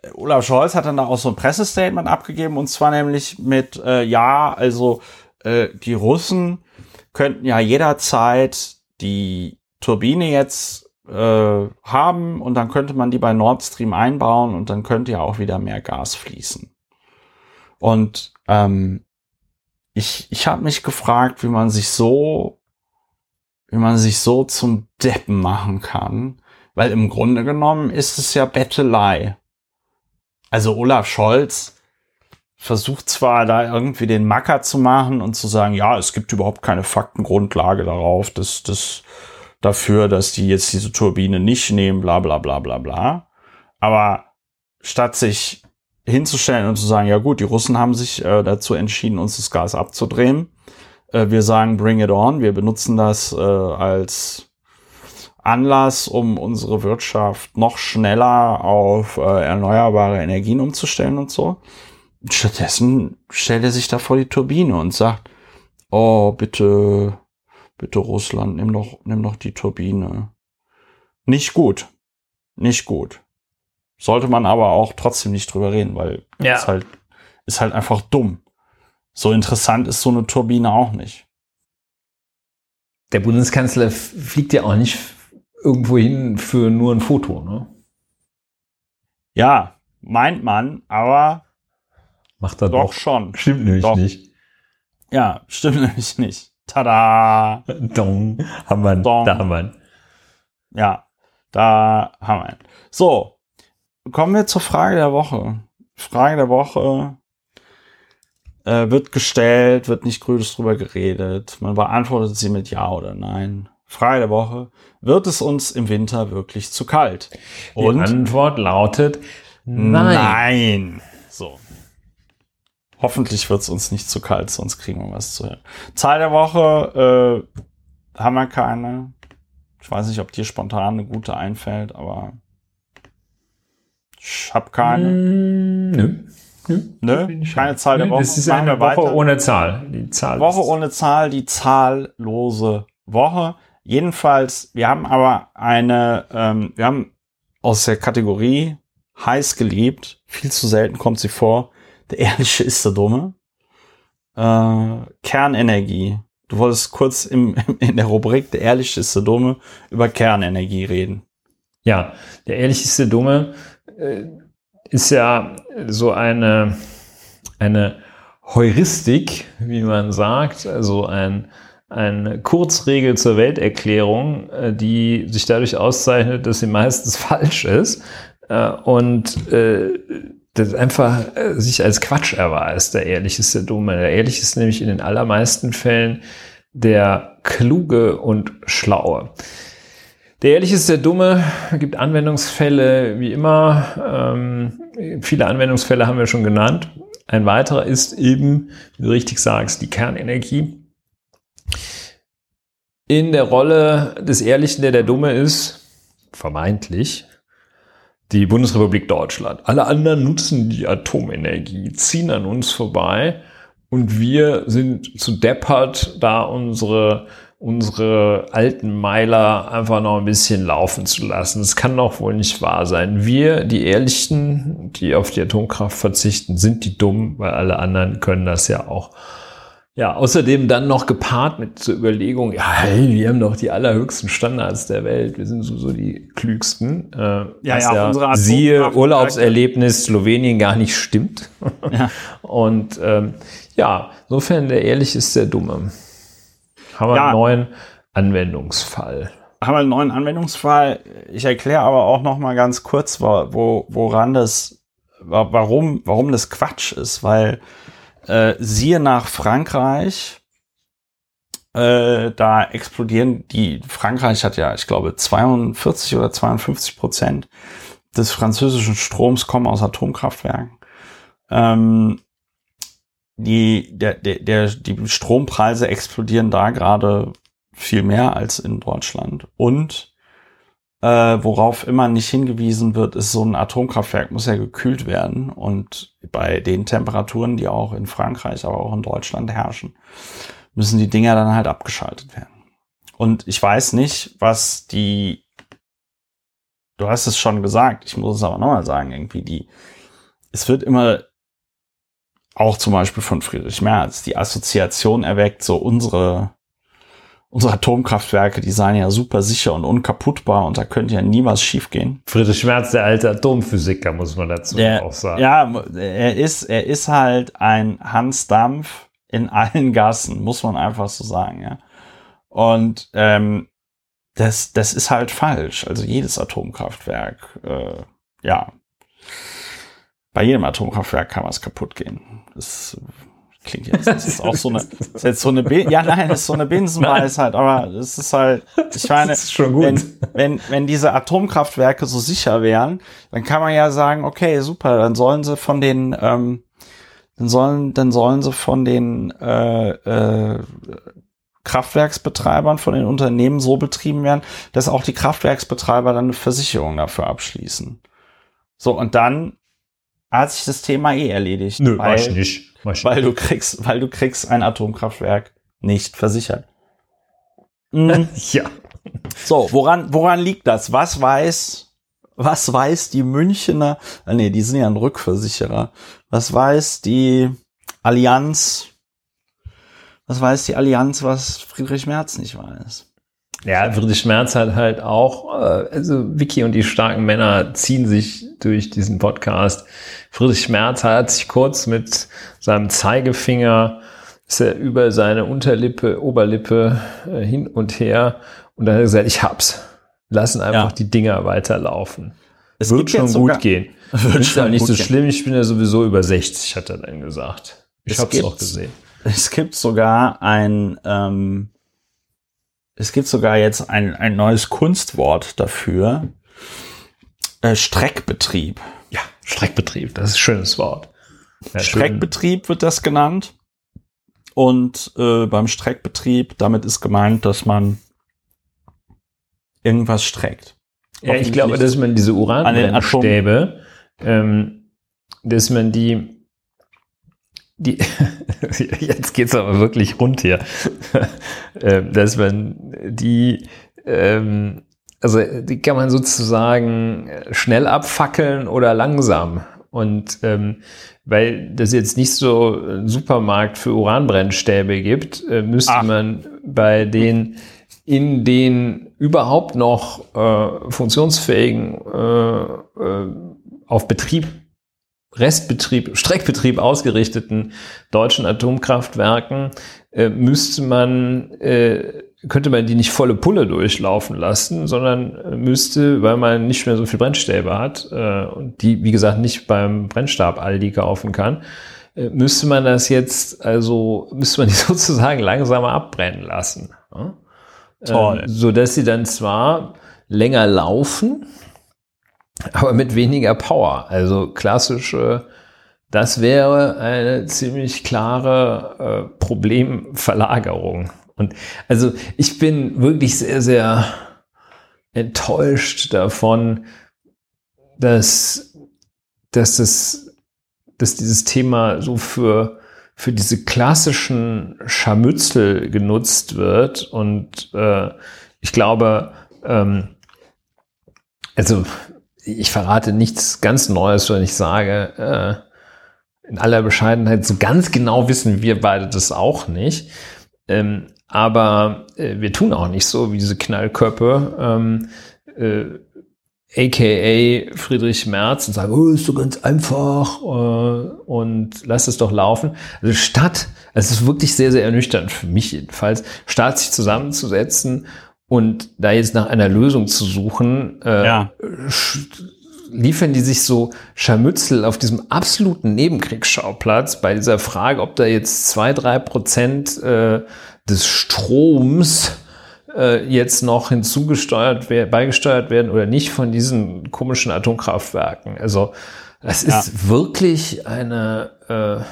äh, Olaf Scholz hat dann da auch so ein Pressestatement abgegeben und zwar nämlich mit, äh, ja, also äh, die Russen könnten ja jederzeit die Turbine jetzt äh, haben und dann könnte man die bei Nord Stream einbauen und dann könnte ja auch wieder mehr Gas fließen. Und ähm, ich, ich habe mich gefragt, wie man sich so, wie man sich so zum Deppen machen kann, weil im Grunde genommen ist es ja Bettelei. Also Olaf Scholz versucht zwar da irgendwie den Macker zu machen und zu sagen, ja, es gibt überhaupt keine Faktengrundlage darauf, dass das dafür, dass die jetzt diese Turbine nicht nehmen, bla bla bla bla bla. Aber statt sich hinzustellen und zu sagen, ja gut, die Russen haben sich äh, dazu entschieden, uns das Gas abzudrehen. Äh, wir sagen, bring it on. Wir benutzen das äh, als Anlass, um unsere Wirtschaft noch schneller auf äh, erneuerbare Energien umzustellen und so. Stattdessen stellt er sich da vor die Turbine und sagt, oh, bitte, bitte Russland, nimm doch, nimm doch die Turbine. Nicht gut. Nicht gut. Sollte man aber auch trotzdem nicht drüber reden, weil Ja. ist halt, ist halt einfach dumm. So interessant ist so eine Turbine auch nicht. Der Bundeskanzler fliegt ja auch nicht irgendwo hin für nur ein Foto, ne? Ja, meint man, aber Macht er doch doch. schon. Stimmt nämlich Doch. nicht. Ja, stimmt nämlich nicht. Tada! Dong. Haben wir. Dong. Da haben wir ihn. Ja, da haben wir ihn. So, kommen wir zur Frage der Woche. Frage der Woche äh, wird gestellt, wird nicht grünes drüber geredet. Man beantwortet sie mit Ja oder Nein. Frage der Woche. Wird es uns im Winter wirklich zu kalt? Die Antwort lautet nein. Nein. So. Hoffentlich wird es uns nicht zu kalt, sonst kriegen wir was zu hören. Zahl der Woche äh, haben wir keine. Ich weiß nicht, ob dir spontan eine gute einfällt, aber ich hab keine. Mm, Nö. Nö. Nö, keine Zahl der Woche. Das ist eine Woche weiter. ohne Zahl. Die Zahl Woche ist- ohne Zahl, die zahllose Woche. Jedenfalls, wir haben aber eine, ähm, wir haben aus der Kategorie heiß geliebt, viel zu selten kommt sie vor, der Ehrliche ist der Dumme. Äh, Kernenergie. Du wolltest kurz im, in der Rubrik der Ehrliche ist der Dumme über Kernenergie reden. Ja, der ehrlichste Dumme äh, ist ja so eine, eine Heuristik, wie man sagt, also ein, eine Kurzregel zur Welterklärung, äh, die sich dadurch auszeichnet, dass sie meistens falsch ist äh, und äh, das einfach äh, sich als Quatsch erweist, der ehrlich ist der Dumme. Der ehrlich ist nämlich in den allermeisten Fällen der Kluge und Schlaue. Der Ehrliche ist der Dumme, gibt Anwendungsfälle wie immer. Ähm, viele Anwendungsfälle haben wir schon genannt. Ein weiterer ist eben, wie du richtig sagst, die Kernenergie. In der Rolle des Ehrlichen, der der Dumme ist, vermeintlich, die Bundesrepublik Deutschland. Alle anderen nutzen die Atomenergie, ziehen an uns vorbei und wir sind zu deppert, da unsere unsere alten Meiler einfach noch ein bisschen laufen zu lassen. Das kann doch wohl nicht wahr sein. Wir, die Ehrlichen, die auf die Atomkraft verzichten, sind die dumm, weil alle anderen können das ja auch. Ja, außerdem dann noch gepaart mit zur Überlegung, ja, hey, wir haben doch die allerhöchsten Standards der Welt, wir sind so, so die klügsten. Äh, ja, ja, ja unsere siehe Urlaubserlebnis Slowenien gar nicht stimmt. Ja. Und ähm, ja, insofern der Ehrlich ist der Dumme. Haben wir ja. einen neuen Anwendungsfall. Haben wir einen neuen Anwendungsfall. Ich erkläre aber auch noch mal ganz kurz, wo, woran das, warum, warum das Quatsch ist, weil äh, siehe nach Frankreich, äh, da explodieren die, Frankreich hat ja, ich glaube, 42 oder 52 Prozent des französischen Stroms kommen aus Atomkraftwerken. Ähm, die, der, der, der, die Strompreise explodieren da gerade viel mehr als in Deutschland. Und äh, worauf immer nicht hingewiesen wird, ist, so ein Atomkraftwerk muss ja gekühlt werden. Und bei den Temperaturen, die auch in Frankreich, aber auch in Deutschland herrschen, müssen die Dinger dann halt abgeschaltet werden. Und ich weiß nicht, was die, du hast es schon gesagt, ich muss es aber nochmal sagen, irgendwie die, es wird immer auch zum Beispiel von Friedrich Merz die Assoziation erweckt, so unsere, unsere Atomkraftwerke, die seien ja super sicher und unkaputtbar und da könnte ja nie was schiefgehen. Friedrich Merz, der alte Atomphysiker, muss man dazu der, auch sagen. Ja, er ist, er ist halt ein Hans Dampf in allen Gassen, muss man einfach so sagen, ja. Und ähm, das, das ist halt falsch. Also jedes Atomkraftwerk, äh, ja, bei jedem Atomkraftwerk kann was kaputt gehen. Das klingt jetzt, das ist auch so eine, ist jetzt so eine, Be ja nein, das ist so eine Binsenweisheit, aber das ist halt, ich meine, wenn, wenn, wenn diese Atomkraftwerke so sicher wären, dann kann man ja sagen, okay, super, dann sollen sie von den, ähm, dann sollen, dann sollen sie von den äh, äh, Kraftwerksbetreibern, von den Unternehmen so betrieben werden, dass auch die Kraftwerksbetreiber dann eine Versicherung dafür abschließen. So, und dann hat sich das Thema eh erledigt. Nö, weil, ich nicht. Mach weil du kriegst, weil du kriegst ein Atomkraftwerk nicht versichert. Mhm. ja. So, woran, woran liegt das? Was weiß, was weiß die Münchner, äh, nee, die sind ja ein Rückversicherer. Was weiß die Allianz, was weiß die Allianz, was Friedrich Merz nicht weiß? Ja, Friedrich Merz hat halt auch, äh, also Vicky und die starken Männer ziehen sich durch diesen Podcast. Friedrich Merz hat sich kurz mit seinem Zeigefinger ist er über seine Unterlippe, Oberlippe äh, hin und her und dann hat er gesagt, ich hab's. Lassen einfach ja. die Dinger weiterlaufen. Es wird schon gut gehen. Wird ist ja nicht so gehen. schlimm, ich bin ja sowieso über 60, hat er dann gesagt. Ich es hab's auch gesehen. Es gibt sogar ein ähm, es gibt sogar jetzt ein, ein neues Kunstwort dafür. Äh, Streckbetrieb. Ja, Streckbetrieb, das ist ein schönes Wort. Ja, Streckbetrieb schön. wird das genannt. Und äh, beim Streckbetrieb, damit ist gemeint, dass man irgendwas streckt. Ja, ich glaube, dass man diese Uranbrennstäbe, ähm, dass man die die, jetzt geht's aber wirklich rund hier, ähm, dass man die, ähm, also die kann man sozusagen schnell abfackeln oder langsam. Und ähm, weil das jetzt nicht so ein Supermarkt für Uranbrennstäbe gibt, äh, müsste Ach. man bei den in den überhaupt noch äh, funktionsfähigen äh, äh, auf Betrieb Restbetrieb, Streckbetrieb ausgerichteten deutschen Atomkraftwerken äh, müsste man, äh, könnte man die nicht volle Pulle durchlaufen lassen, sondern äh, müsste, weil man nicht mehr so viel Brennstäbe hat äh, und die, wie gesagt, nicht beim Brennstab Aldi kaufen kann, äh, müsste man das jetzt, also müsste man die sozusagen langsamer abbrennen lassen. Ja? Toll. Ähm, so dass sie dann zwar länger laufen, aber mit weniger Power. Also klassische, das wäre eine ziemlich klare äh, Problemverlagerung. Und also ich bin wirklich sehr, sehr enttäuscht davon, dass, dass, das, dass dieses Thema so für, für diese klassischen Scharmützel genutzt wird. Und äh, ich glaube, ähm, also ich verrate nichts ganz Neues, wenn ich sage, äh, in aller Bescheidenheit, so ganz genau wissen wir beide das auch nicht. Ähm, aber äh, wir tun auch nicht so wie diese Knallköpfe, ähm, äh, aka Friedrich Merz und sagen, oh, ist so ganz einfach äh, und lass es doch laufen. Also statt, es ist wirklich sehr, sehr ernüchternd für mich jedenfalls, statt sich zusammenzusetzen und da jetzt nach einer Lösung zu suchen, äh, ja. Liefern die sich so Scharmützel auf diesem absoluten Nebenkriegsschauplatz bei dieser Frage, ob da jetzt zwei, drei Prozent äh, des Stroms äh, jetzt noch hinzugesteuert werden, beigesteuert werden oder nicht von diesen komischen Atomkraftwerken. Also das ist ja. wirklich eine äh,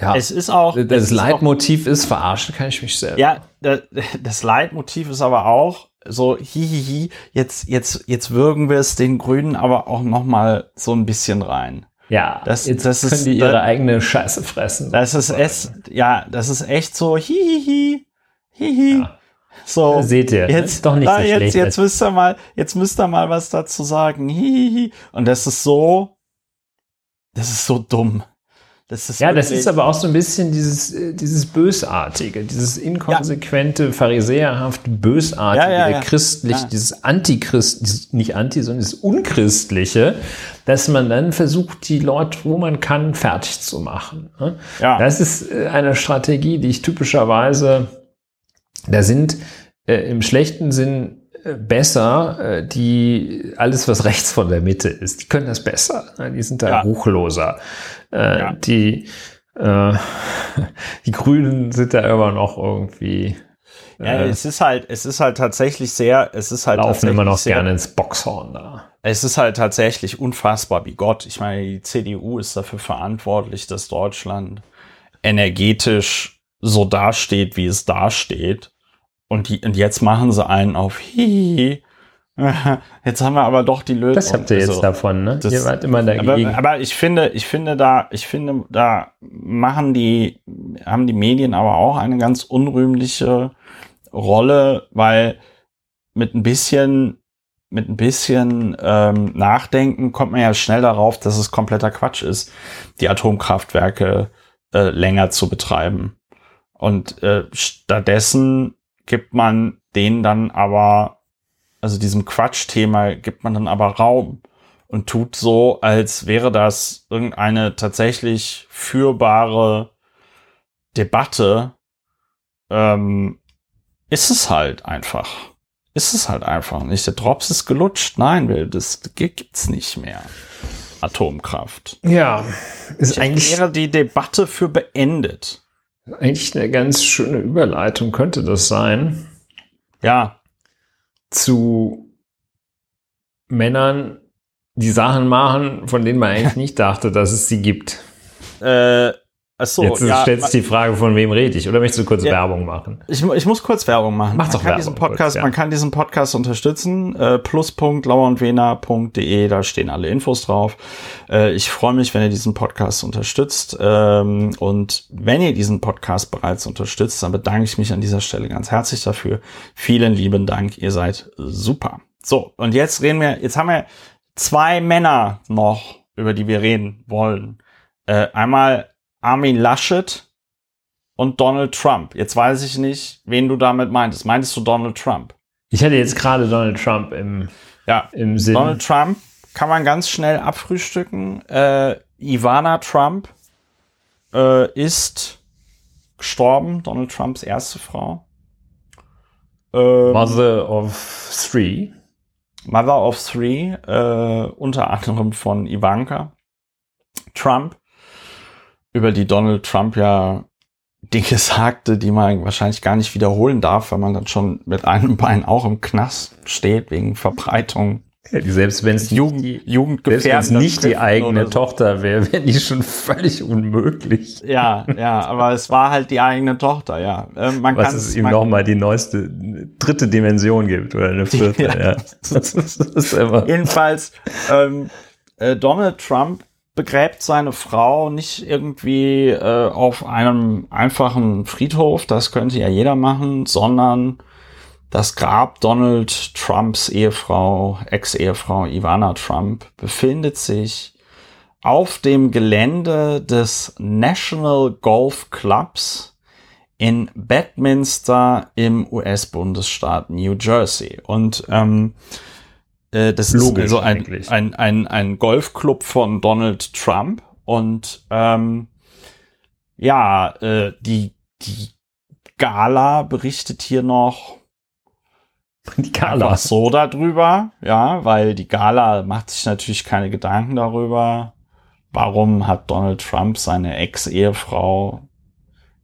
ja, es ist auch. Das Leitmotiv ist, auch, ist, verarschen kann ich mich selbst. Ja, das Leitmotiv ist aber auch so, hihihi, jetzt, jetzt, jetzt würgen wir es den Grünen aber auch noch mal so ein bisschen rein. Ja, das, jetzt das können ist, die ihre da, eigene Scheiße fressen. Das ist es, ja, das ist echt so, hihihi, hihi. Ja. So, seht ihr, jetzt doch nicht da, so jetzt. Jetzt müsst ihr mal, jetzt müsst ihr mal was dazu sagen. Hihihi. Und das ist so, das ist so dumm. Das ja, das ist aber auch so ein bisschen dieses, äh, dieses Bösartige, dieses inkonsequente, ja. pharisäerhafte, bösartige, ja, ja, christlich, dieses Antichrist, dieses, nicht anti, sondern dieses unchristliche, dass man dann versucht, die Leute, wo man kann, fertig zu machen. Ne? Ja. Das ist äh, eine Strategie, die ich typischerweise, da sind äh, im schlechten Sinn besser, äh, die alles, was rechts von der Mitte ist, die können das besser. Ne? Die sind da ja. ruchloser. Äh, ja. Die, äh, die Grünen sind da immer noch irgendwie. Ja, es ist halt, es ist halt tatsächlich sehr, es ist halt laufen immer noch sehr, gerne ins Boxhorn da. Es ist halt tatsächlich unfassbar wie Gott. Ich meine, die CDU ist dafür verantwortlich, dass Deutschland energetisch so dasteht, wie es dasteht. Und, die, und jetzt machen sie einen auf Hihi. Jetzt haben wir aber doch die Lösung. Das habt ihr jetzt also, davon, ne? Das, ihr wart immer dagegen. Aber, aber, ich finde, ich finde da, ich finde, da machen die, haben die Medien aber auch eine ganz unrühmliche Rolle, weil mit ein bisschen, mit ein bisschen ähm, Nachdenken kommt man ja schnell darauf, dass es kompletter Quatsch ist, die Atomkraftwerke äh, länger zu betreiben. Und äh, stattdessen gibt man denen dann aber, also diesem Quatsch-Thema gibt man dann aber Raum und tut so, als wäre das irgendeine tatsächlich führbare Debatte. Ähm, ist es halt einfach. Ist es halt einfach nicht. Der Drops ist gelutscht. Nein, das gibt's nicht mehr. Atomkraft. Ja, ist ich eigentlich wäre die Debatte für beendet. Eigentlich eine ganz schöne Überleitung könnte das sein. Ja. Zu Männern, die Sachen machen, von denen man eigentlich nicht dachte, dass es sie gibt. Äh, Achso, Jetzt ja, stellst du die Frage, von wem rede ich? Oder möchtest du kurz ja, Werbung machen? Ich, ich muss kurz Werbung machen. Mach doch man Werbung. Diesen Podcast, kurz, ja. Man kann diesen Podcast unterstützen. Äh, plus.lauerundwena.de, da stehen alle Infos drauf. Äh, ich freue mich, wenn ihr diesen Podcast unterstützt. Ähm, und wenn ihr diesen Podcast bereits unterstützt, dann bedanke ich mich an dieser Stelle ganz herzlich dafür. Vielen lieben Dank. Ihr seid super. So, und jetzt reden wir, jetzt haben wir zwei Männer noch, über die wir reden wollen. Äh, einmal Armin Laschet und Donald Trump. Jetzt weiß ich nicht, wen du damit meintest. Meintest du Donald Trump? Ich hatte jetzt gerade Donald Trump im, ja, im Sinn. Donald Trump kann man ganz schnell abfrühstücken. Äh, Ivana Trump äh, ist gestorben, Donald Trumps erste Frau. Ähm, Mother of Three. Mother of Three, äh, unter anderem von Ivanka Trump über die Donald Trump ja Dinge sagte, die man wahrscheinlich gar nicht wiederholen darf, weil man dann schon mit einem Bein auch im Knast steht wegen Verbreitung. Selbst wenn es Jugend, die, Jugendgefährdender nicht die eigene so. Tochter wäre, wäre die schon völlig unmöglich. Ja, ja, aber es war halt die eigene Tochter, ja. Ähm, man Was es ihm nochmal die neueste dritte Dimension gibt oder eine vierte, ja. ja. Jedenfalls, ähm, äh, Donald Trump begräbt seine Frau nicht irgendwie äh, auf einem einfachen Friedhof, das könnte ja jeder machen, sondern das Grab Donald Trumps Ehefrau, Ex-Ehefrau Ivana Trump befindet sich auf dem Gelände des National Golf Clubs in Bedminster im US-Bundesstaat New Jersey. Und ähm, äh, das Logisch ist also ein, ein, ein, ein Golfclub von Donald Trump. Und ähm, ja, äh, die, die Gala berichtet hier noch die Gala. so darüber, ja, weil die Gala macht sich natürlich keine Gedanken darüber, warum hat Donald Trump seine Ex-Ehefrau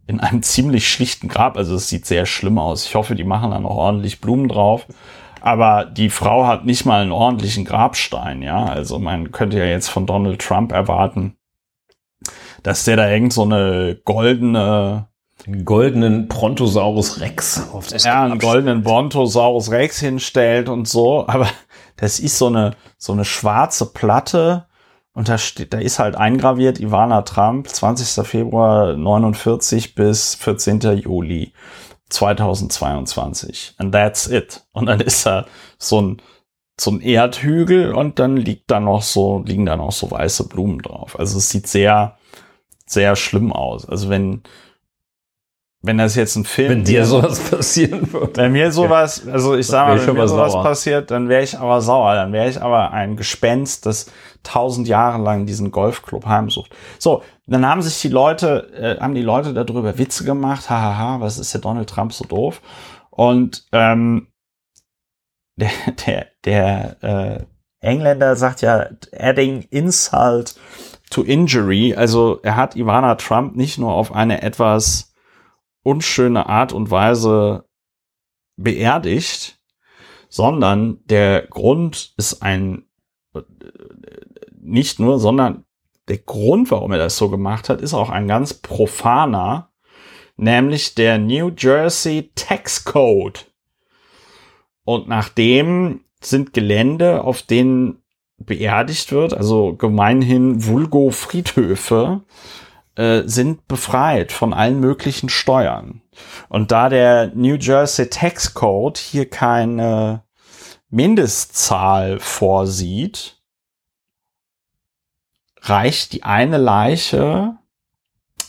in einem ziemlich schlichten Grab, also es sieht sehr schlimm aus. Ich hoffe, die machen da noch ordentlich Blumen drauf. Aber die Frau hat nicht mal einen ordentlichen Grabstein, ja. Also man könnte ja jetzt von Donald Trump erwarten, dass der da irgend so eine goldene einen goldenen Brontosaurus Rex auf das Ja, einen goldenen Brontosaurus Rex hinstellt und so, aber das ist so eine so eine schwarze Platte und da steht, da ist halt eingraviert Ivana Trump, 20. Februar 49 bis 14. Juli 2022. And that's it. Und dann ist da so ein, so ein Erdhügel und dann liegt da noch so, liegen da noch so weiße Blumen drauf. Also es sieht sehr, sehr schlimm aus. Also wenn, wenn das jetzt ein Film Wenn dir sowas passieren würde. Wenn mir sowas, also ich sag mal, wenn mir sowas sauer. passiert, dann wäre ich aber sauer. Dann wäre ich aber ein Gespenst, das tausend Jahre lang diesen Golfclub heimsucht. So, dann haben sich die Leute, äh, haben die Leute darüber Witze gemacht, hahaha, was ist der Donald Trump so doof? Und ähm, der, der, der äh, Engländer sagt ja, adding insult to injury. Also er hat Ivana Trump nicht nur auf eine etwas unschöne Art und Weise beerdigt, sondern der Grund ist ein, nicht nur, sondern der Grund, warum er das so gemacht hat, ist auch ein ganz profaner, nämlich der New Jersey Tax Code. Und nachdem sind Gelände, auf denen beerdigt wird, also gemeinhin Vulgo Friedhöfe, äh, sind befreit von allen möglichen Steuern. Und da der New Jersey Tax Code hier keine Mindestzahl vorsieht, reicht die eine Leiche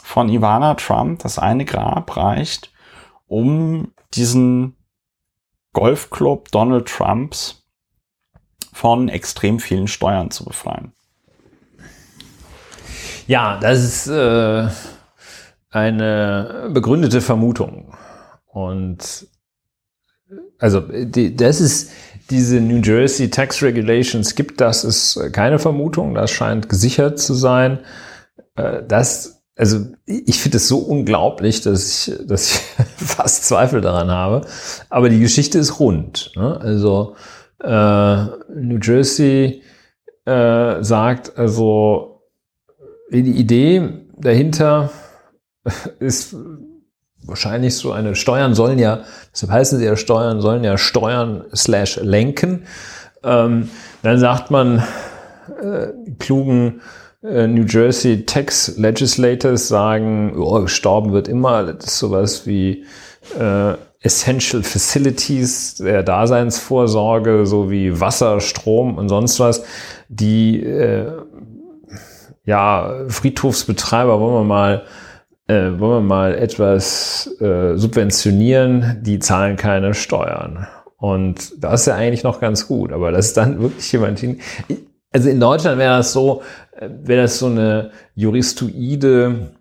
von Ivana Trump, das eine Grab reicht, um diesen Golfclub Donald Trumps von extrem vielen Steuern zu befreien. Ja, das ist äh, eine begründete Vermutung. Und also die, das ist diese New Jersey Tax Regulations gibt, das ist keine Vermutung, das scheint gesichert zu sein. Äh, das, also ich finde es so unglaublich, dass ich, dass ich fast Zweifel daran habe. Aber die Geschichte ist rund. Ne? Also äh, New Jersey äh, sagt also die Idee dahinter ist wahrscheinlich so eine Steuern sollen ja, deshalb heißen sie ja Steuern, sollen ja Steuern slash lenken. Ähm, dann sagt man, äh, klugen äh, New Jersey Tax Legislators sagen, oh, gestorben wird immer, das ist sowas wie äh, Essential Facilities der Daseinsvorsorge, so wie Wasser, Strom und sonst was, die äh, ja, Friedhofsbetreiber wollen wir mal, äh, wollen wir mal etwas äh, subventionieren, die zahlen keine Steuern. Und das ist ja eigentlich noch ganz gut, aber das ist dann wirklich jemand hin. Also in Deutschland wäre das so, äh, wäre das so eine juristoide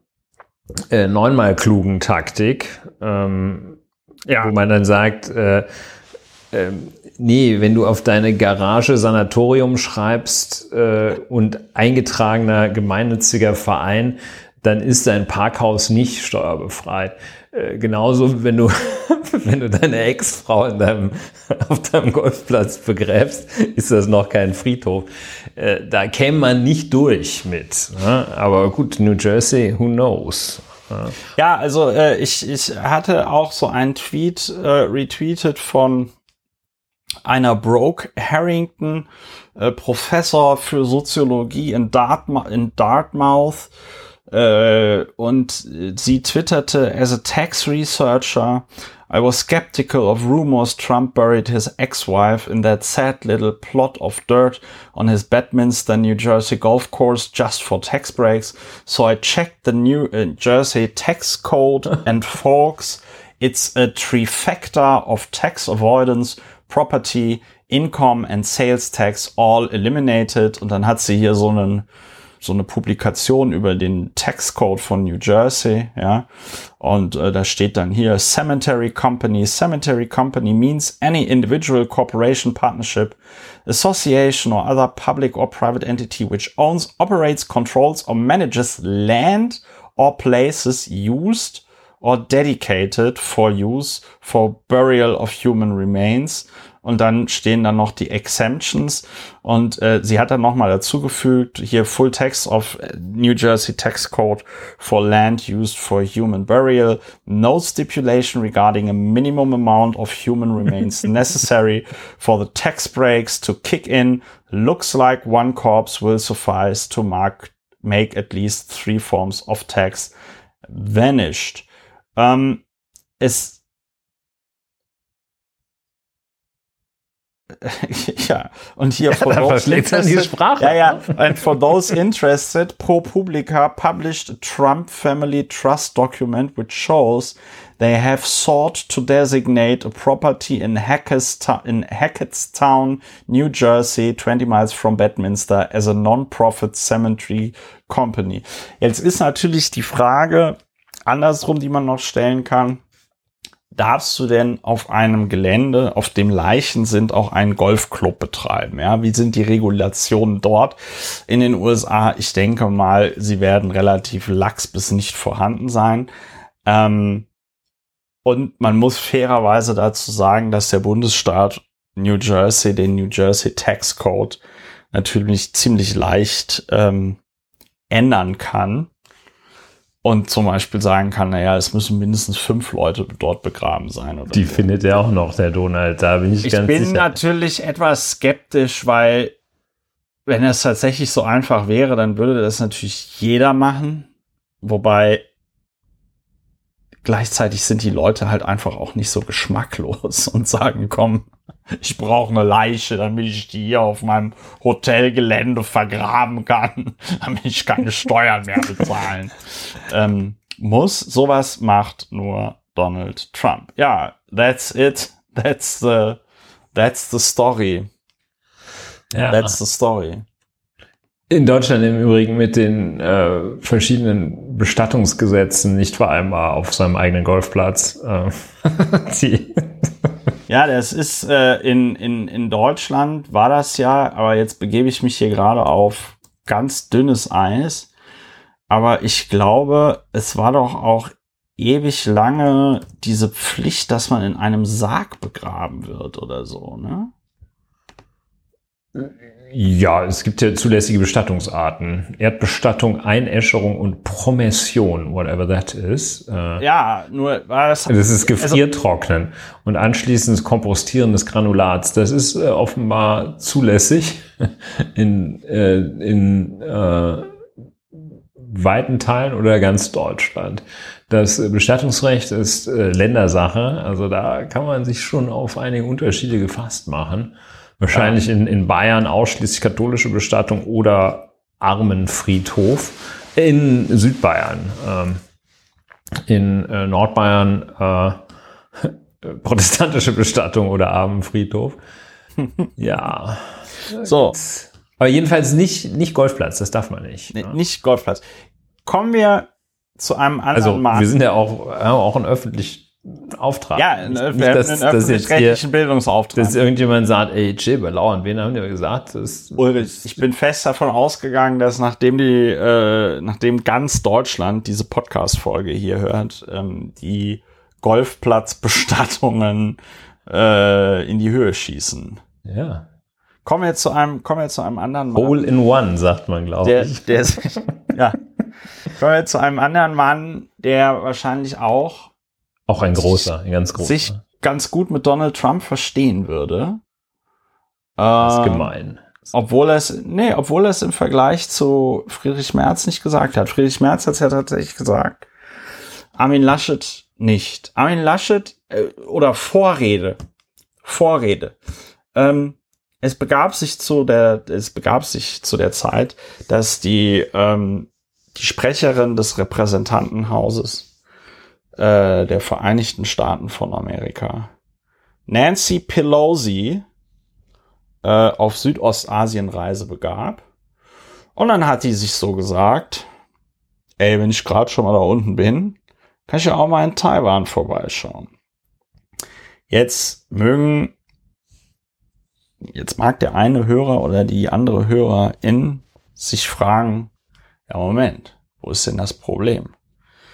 äh, neunmal klugen Taktik, ähm, ja. wo man dann sagt, äh, äh, nee, wenn du auf deine Garage Sanatorium schreibst äh, und eingetragener gemeinnütziger Verein, dann ist dein Parkhaus nicht steuerbefreit. Äh, genauso, wenn du, wenn du deine Ex-Frau in deinem, auf deinem Golfplatz begräbst, ist das noch kein Friedhof. Äh, da käme man nicht durch mit. Ne? Aber gut, New Jersey, who knows? Ja, also äh, ich, ich hatte auch so einen Tweet äh, retweetet von einer Brooke Harrington, äh, Professor für Soziologie in, Dartma in Dartmouth. Äh, und sie twitterte, as a tax researcher, I was skeptical of rumors Trump buried his ex-wife in that sad little plot of dirt on his Bedminster, New Jersey golf course just for tax breaks. So I checked the New uh, Jersey tax code and folks, it's a trifecta of tax avoidance, property, income and sales tax all eliminated. Und dann hat sie hier so einen so eine Publikation über den Taxcode von New Jersey, ja. Und äh, da steht dann hier Cemetery Company. Cemetery Company means any individual corporation, partnership, association or other public or private entity which owns, operates, controls or manages land or places used or dedicated for use for burial of human remains und dann stehen dann noch die Exemptions. Und äh, sie hat dann nochmal dazugefügt, hier Full Text of äh, New Jersey Tax Code for Land Used for Human Burial, no stipulation regarding a minimum amount of human remains necessary for the tax breaks to kick in, looks like one corpse will suffice to mark, make at least three forms of tax vanished. Ähm, es ja, und hier ja, for those interested, ja, ja, and for those interested, ProPublica published a Trump family trust document which shows they have sought to designate a property in, Hackettstown, in Hackettstown, New Jersey, 20 miles from Bedminster, as a non-profit cemetery company. Jetzt ist natürlich die Frage andersrum, die man noch stellen kann darfst du denn auf einem Gelände, auf dem Leichen sind, auch einen Golfclub betreiben? Ja, wie sind die Regulationen dort in den USA? Ich denke mal, sie werden relativ lax bis nicht vorhanden sein. Ähm, und man muss fairerweise dazu sagen, dass der Bundesstaat New Jersey den New Jersey Tax Code natürlich ziemlich leicht ähm, ändern kann und zum Beispiel sagen kann, naja, es müssen mindestens fünf Leute dort begraben sein. Die so. findet er auch noch, der Donald, da bin ich, ich ganz sicher. Ich bin natürlich etwas skeptisch, weil wenn es tatsächlich so einfach wäre, dann würde das natürlich jeder machen. Wobei gleichzeitig sind die Leute halt einfach auch nicht so geschmacklos und sagen, komm, ich brauche eine Leiche, damit ich die hier auf meinem Hotelgelände vergraben kann, damit ich keine Steuern mehr bezahlen ähm, muss. Sowas macht nur Donald Trump. Ja, that's it. That's the, that's the story. Ja. That's the story. In Deutschland im Übrigen mit den äh, verschiedenen Bestattungsgesetzen nicht vereinbar auf seinem eigenen Golfplatz. Äh, ja, das ist äh, in, in, in Deutschland war das ja, aber jetzt begebe ich mich hier gerade auf ganz dünnes Eis. Aber ich glaube, es war doch auch ewig lange diese Pflicht, dass man in einem Sarg begraben wird oder so, ne? Ja, es gibt ja zulässige Bestattungsarten. Erdbestattung, Einäscherung und Promession, whatever that is. Äh, ja, nur was. Das ist Gefriertrocknen also, und anschließend Kompostieren des Granulats. Das ist äh, offenbar zulässig in, äh, in äh, weiten Teilen oder ganz Deutschland. Das Bestattungsrecht ist äh, Ländersache, also da kann man sich schon auf einige Unterschiede gefasst machen. Wahrscheinlich in, in Bayern ausschließlich katholische Bestattung oder Armenfriedhof. In Südbayern. Ähm, in äh, Nordbayern äh, protestantische Bestattung oder Armenfriedhof. ja. So. Aber jedenfalls nicht, nicht Golfplatz, das darf man nicht. Nee, Nicht Golfplatz. Kommen wir zu einem anderen also, Markt. Wir sind ja auch, ja, auch ein öffentlich Auftrag. Ja, nicht, nicht, dass, einen öffentlich-rechtlichen Bildungsauftrag. Dass irgendjemand sagt, ey, chill, bei Lauern, wen haben die gesagt? Das, Ulrich, ich bin fest davon ausgegangen, dass nachdem die, äh, nachdem ganz Deutschland diese Podcast-Folge hier hört, ähm, die Golfplatzbestattungen äh, in die Höhe schießen. Ja. Kommen wir jetzt zu einem, kommen wir zu einem anderen Mann. Hole in one, sagt man, glaube ich. Der, ja. Kommen wir zu einem anderen Mann, der wahrscheinlich auch auch ein großer, ein ganz großer. Sich ganz gut mit Donald Trump verstehen würde. Das ist gemein. Obwohl es, nee, obwohl es im Vergleich zu Friedrich Merz nicht gesagt hat. Friedrich Merz hat es ja tatsächlich gesagt. Armin Laschet nicht. Armin Laschet äh, oder Vorrede. Vorrede. Ähm, es begab sich zu der, es begab sich zu der Zeit, dass die, ähm, die Sprecherin des Repräsentantenhauses äh, der Vereinigten Staaten von Amerika, Nancy Pelosi, äh, auf Südostasienreise begab. Und dann hat die sich so gesagt, ey, wenn ich gerade schon mal da unten bin, kann ich ja auch mal in Taiwan vorbeischauen. Jetzt mögen, jetzt mag der eine Hörer oder die andere Hörerin sich fragen, ja Moment, wo ist denn das Problem?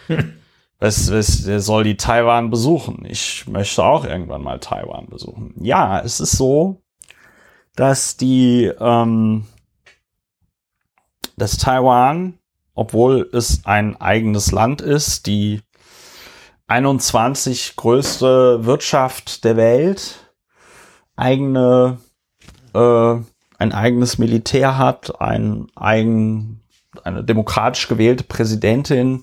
Was, was der soll die Taiwan besuchen? Ich möchte auch irgendwann mal Taiwan besuchen. Ja, es ist so, dass die, ähm, dass Taiwan, obwohl es ein eigenes Land ist, die 21 größte Wirtschaft der Welt, eigene, äh, ein eigenes Militär hat, ein eigen, eine demokratisch gewählte Präsidentin,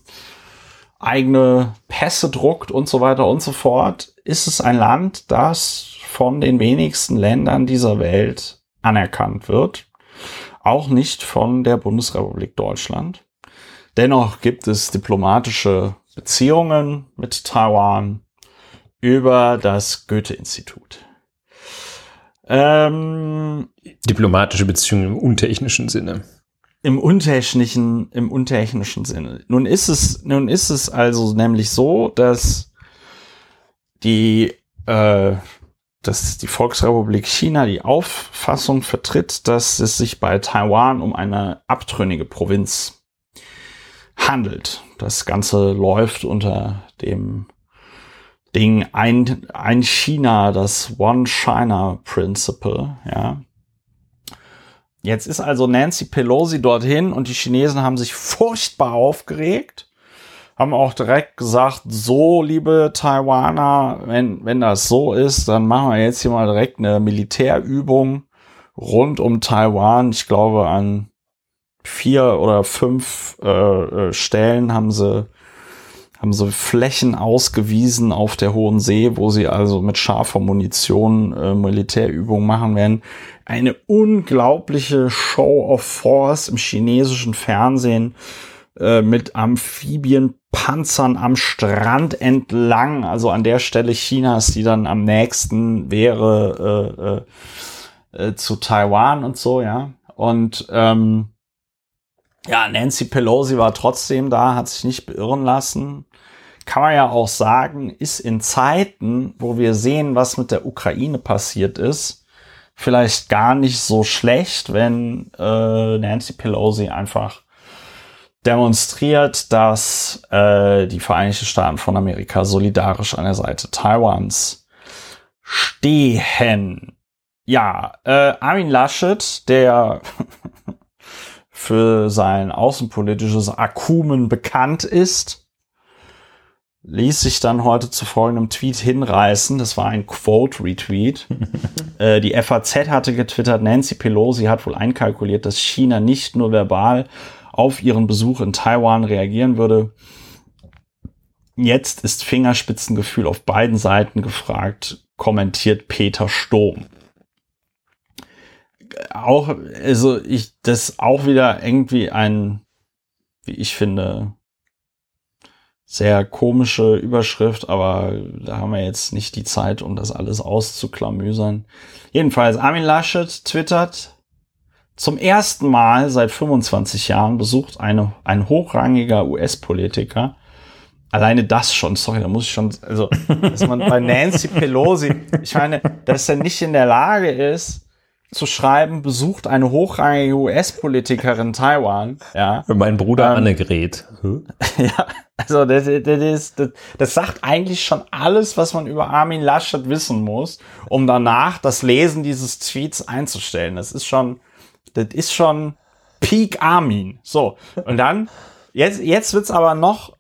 eigene Pässe druckt und so weiter und so fort, ist es ein Land, das von den wenigsten Ländern dieser Welt anerkannt wird. Auch nicht von der Bundesrepublik Deutschland. Dennoch gibt es diplomatische Beziehungen mit Taiwan über das Goethe-Institut. Ähm, Diplomatische Beziehungen im untechnischen Sinne. Im untechnischen, im untechnischen Sinne. Nun ist es, nun ist es also nämlich so, dass die, äh, dass die Volksrepublik China die Auffassung vertritt, dass es sich bei Taiwan um eine abtrünnige Provinz handelt. Das Ganze läuft unter dem Ding ein, ein China, das One China Principle, ja. Jetzt ist also Nancy Pelosi dorthin und die Chinesen haben sich furchtbar aufgeregt, haben auch direkt gesagt, so, liebe Taiwaner, wenn, wenn das so ist, dann machen wir jetzt hier mal direkt eine Militärübung rund um Taiwan. Ich glaube, an vier oder fünf äh, äh, Stellen haben sie haben sie Flächen ausgewiesen auf der Hohen See, wo sie also mit scharfer Munition äh, Militärübungen machen werden. Eine unglaubliche Show of Force im chinesischen Fernsehen äh, mit Amphibienpanzern am Strand entlang, also an der Stelle Chinas, die dann am nächsten wäre äh, äh, äh zu Taiwan und so, ja. Und ähm, ja, Nancy Pelosi war trotzdem da, hat sich nicht beirren lassen. Kann man ja auch sagen, ist in Zeiten, wo wir sehen, was mit der Ukraine passiert ist, vielleicht gar nicht so schlecht, wenn äh, Nancy Pelosi einfach demonstriert, dass äh, die Vereinigten Staaten von Amerika solidarisch an der Seite Taiwans stehen. Ja, äh, Armin Laschet, der für sein außenpolitisches Akumen bekannt ist, ließ sich dann heute zu folgendem Tweet hinreißen. Das war ein Quote-Retweet. äh, die FAZ hatte getwittert, Nancy Pelosi hat wohl einkalkuliert, dass China nicht nur verbal auf ihren Besuch in Taiwan reagieren würde. Jetzt ist Fingerspitzengefühl auf beiden Seiten gefragt, kommentiert Peter Sturm auch, also ich, das auch wieder irgendwie ein, wie ich finde, sehr komische Überschrift, aber da haben wir jetzt nicht die Zeit, um das alles auszuklamüsern. Jedenfalls, Armin Laschet twittert, zum ersten Mal seit 25 Jahren besucht eine, ein hochrangiger US-Politiker alleine das schon, sorry, da muss ich schon, also, dass man bei Nancy Pelosi, ich meine, dass er nicht in der Lage ist, zu schreiben, besucht eine hochrangige US-Politikerin Taiwan. Ja. Meinen Bruder ähm, Annegret. Hm? Ja, also das, das, ist, das, das sagt eigentlich schon alles, was man über Armin Laschet wissen muss, um danach das Lesen dieses Tweets einzustellen. Das ist schon, das ist schon Peak Armin. So, und dann, jetzt, jetzt wird's aber noch,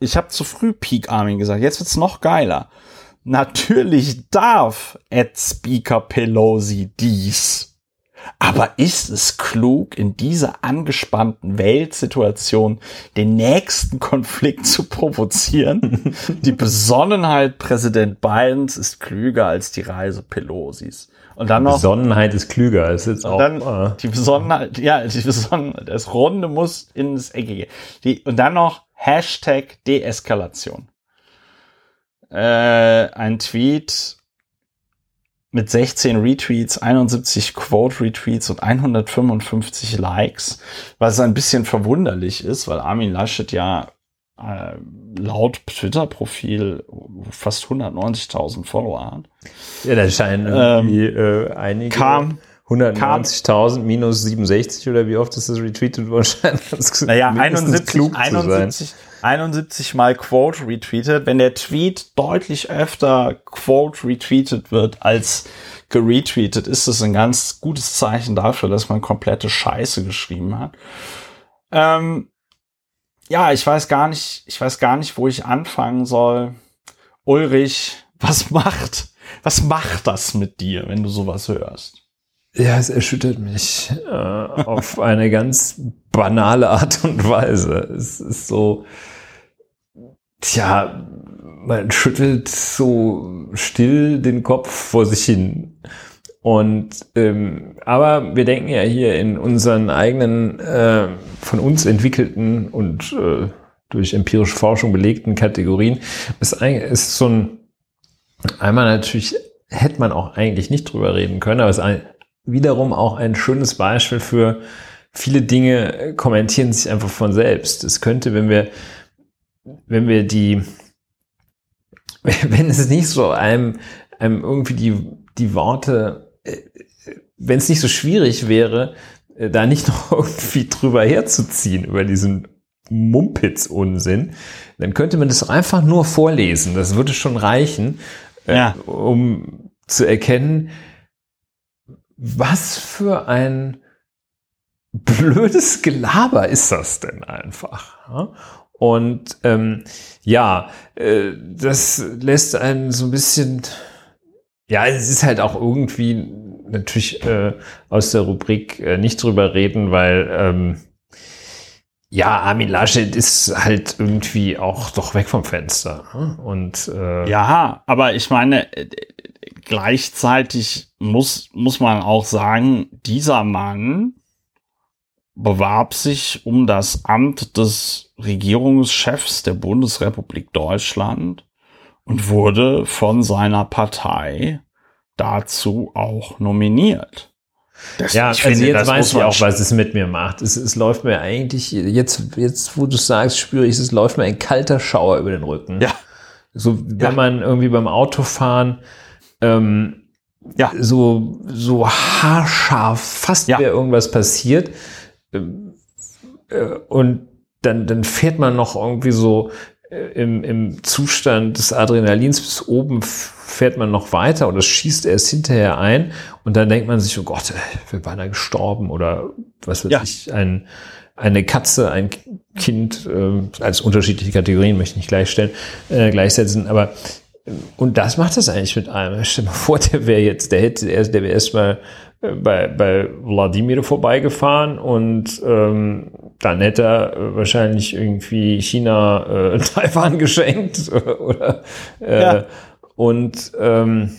ich habe zu früh Peak Armin gesagt, jetzt wird's noch geiler. Natürlich darf Ed Speaker Pelosi dies. Aber ist es klug, in dieser angespannten Weltsituation den nächsten Konflikt zu provozieren? die Besonnenheit Präsident Bidens ist klüger als die Reise Pelosis. Und dann noch. Besonnenheit ist klüger. Ist jetzt auch, dann äh. die Besonnenheit, ja, die Besonnenheit, das Runde muss ins Eckige. Die, und dann noch Hashtag Deeskalation. Äh, ein Tweet mit 16 Retweets, 71 Quote-Retweets und 155 Likes, was ein bisschen verwunderlich ist, weil Armin Laschet ja äh, laut Twitter-Profil fast 190.000 Follower hat. Ja, da scheinen irgendwie ähm, äh, einige. Kam, 190.000 minus 67 oder wie oft ist das retweetet worden? naja, 71, 71, 71 mal Quote retweetet. Wenn der Tweet deutlich öfter Quote retweetet wird als geretweetet, ist das ein ganz gutes Zeichen dafür, dass man komplette Scheiße geschrieben hat. Ähm, ja, ich weiß gar nicht, ich weiß gar nicht, wo ich anfangen soll. Ulrich, was macht, was macht das mit dir, wenn du sowas hörst? Ja, es erschüttert mich äh, auf eine ganz banale Art und Weise. Es ist so, tja, man schüttelt so still den Kopf vor sich hin. Und ähm, aber wir denken ja hier in unseren eigenen äh, von uns entwickelten und äh, durch empirische Forschung belegten Kategorien. Es ist so ein einmal natürlich hätte man auch eigentlich nicht drüber reden können, aber es ist ein, wiederum auch ein schönes Beispiel für viele Dinge kommentieren sich einfach von selbst. Es könnte, wenn wir, wenn wir die, wenn es nicht so einem, einem irgendwie die, die Worte, wenn es nicht so schwierig wäre, da nicht noch irgendwie drüber herzuziehen über diesen Mumpitz-Unsinn, dann könnte man das einfach nur vorlesen. Das würde schon reichen, ja. äh, um zu erkennen, was für ein blödes Gelaber ist das denn einfach? Und ähm, ja, äh, das lässt einen so ein bisschen, ja, es ist halt auch irgendwie natürlich äh, aus der Rubrik äh, nicht drüber reden, weil ähm, ja, Armin Laschet ist halt irgendwie auch doch weg vom Fenster. Und äh, ja, aber ich meine, äh, gleichzeitig muss, muss man auch sagen, dieser Mann bewarb sich um das Amt des Regierungschefs der Bundesrepublik Deutschland und wurde von seiner Partei dazu auch nominiert. Das, ja, also finde, jetzt weiß ich auch, was es mit mir macht. Es, es läuft mir eigentlich, jetzt, jetzt, wo du sagst, spüre ich, es läuft mir ein kalter Schauer über den Rücken. Ja. So, wenn ja. man irgendwie beim Autofahren ähm, ja. so, so haarscharf, fast ja. wäre irgendwas passiert. Ähm, äh, und dann, dann fährt man noch irgendwie so äh, im, im Zustand des Adrenalins bis oben fährt man noch weiter oder schießt erst hinterher ein und dann denkt man sich, oh Gott, ich bin beinahe gestorben oder was weiß ja. ich, ein, eine Katze, ein Kind, äh, als unterschiedliche Kategorien möchte ich nicht gleichstellen, äh, gleichsetzen, aber und das macht das eigentlich mit einem. Stell dir mal vor, der wäre jetzt, der hätte, der wäre erstmal äh, bei, bei Wladimir vorbeigefahren und ähm, dann hätte er äh, wahrscheinlich irgendwie China äh, Taiwan geschenkt oder äh, ja. und ähm,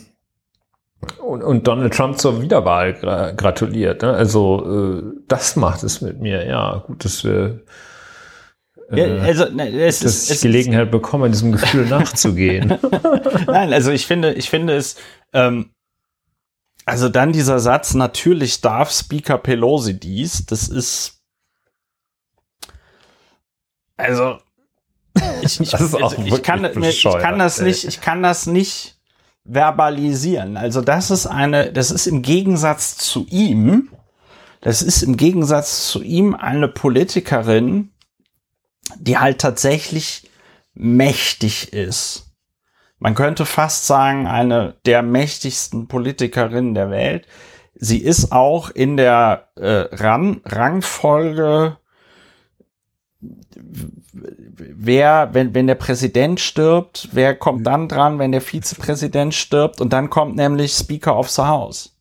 und, und Donald Trump zur Wiederwahl gra gratuliert. Ne? Also äh, das macht es mit mir. Ja, gut, dass wir ja, äh, also, ne, es dass ist, ich es Gelegenheit ist, bekomme, diesem Gefühl nachzugehen. Nein, also ich finde, ich finde es, ähm, also dann dieser Satz, natürlich darf Speaker Pelosi dies, das ist, also, ich, ich, also, ich, kann, ich kann das nicht, ich kann das nicht verbalisieren. Also das ist eine, das ist im Gegensatz zu ihm, das ist im Gegensatz zu ihm eine Politikerin, die halt tatsächlich mächtig ist. Man könnte fast sagen, eine der mächtigsten Politikerinnen der Welt. Sie ist auch in der äh, Ran Rangfolge wer, wenn, wenn der Präsident stirbt, wer kommt dann dran, wenn der Vizepräsident stirbt? Und dann kommt nämlich Speaker of the House.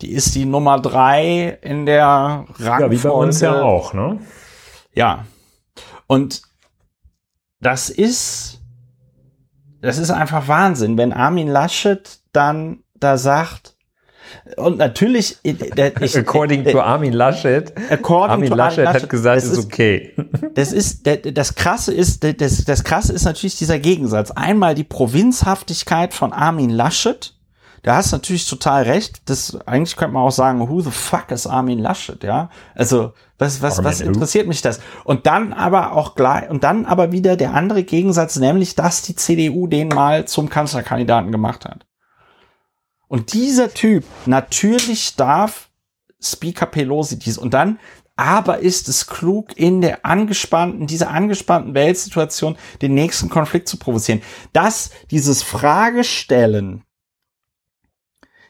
Die ist die Nummer drei in der Rangfolge. Ja, wie bei uns ja auch, ne? Ja. Und das ist, das ist einfach Wahnsinn, wenn Armin Laschet dann da sagt, und natürlich, äh, ich, according to Armin Laschet, according Armin to Laschet, Laschet hat gesagt, es ist okay. Das ist, das krasse ist, das, das krasse ist natürlich dieser Gegensatz. Einmal die Provinzhaftigkeit von Armin Laschet. Da hast du natürlich total recht. Das, eigentlich könnte man auch sagen, who the fuck is Armin Laschet, ja? Also, was, was, was interessiert mich das? Und dann aber auch gleich, und dann aber wieder der andere Gegensatz, nämlich, dass die CDU den mal zum Kanzlerkandidaten gemacht hat. Und dieser Typ, natürlich darf Speaker Pelosi dies und dann, aber ist es klug, in der angespannten, dieser angespannten Weltsituation den nächsten Konflikt zu provozieren. Dass dieses Fragestellen,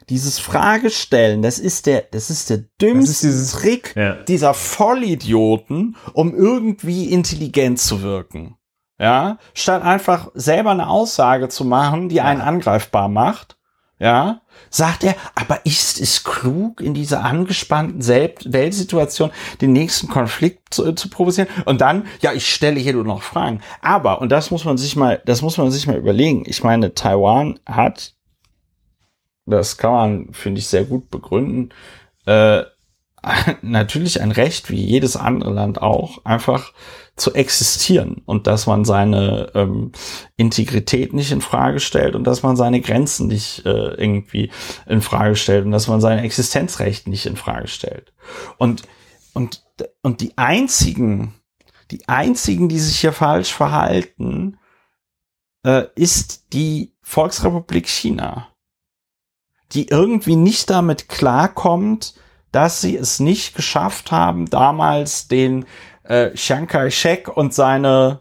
dieses Fragestellen, das ist der, das ist der dümmste ist Trick ja. dieser Vollidioten, um irgendwie intelligent zu wirken. Ja, statt einfach selber eine Aussage zu machen, die einen angreifbar macht, ja, sagt er, aber ist es klug, in dieser angespannten Weltsituation den nächsten Konflikt zu, zu, provozieren? Und dann, ja, ich stelle hier nur noch Fragen. Aber, und das muss man sich mal, das muss man sich mal überlegen. Ich meine, Taiwan hat, das kann man, finde ich, sehr gut begründen, äh, natürlich ein Recht, wie jedes andere Land auch, einfach zu existieren und dass man seine ähm, Integrität nicht in Frage stellt und dass man seine Grenzen nicht äh, irgendwie in Frage stellt und dass man seine Existenzrechte nicht in Frage stellt. Und, und, und die einzigen, die einzigen, die sich hier falsch verhalten, äh, ist die Volksrepublik China, die irgendwie nicht damit klarkommt, dass sie es nicht geschafft haben, damals den äh, Chiang Kai-shek und seine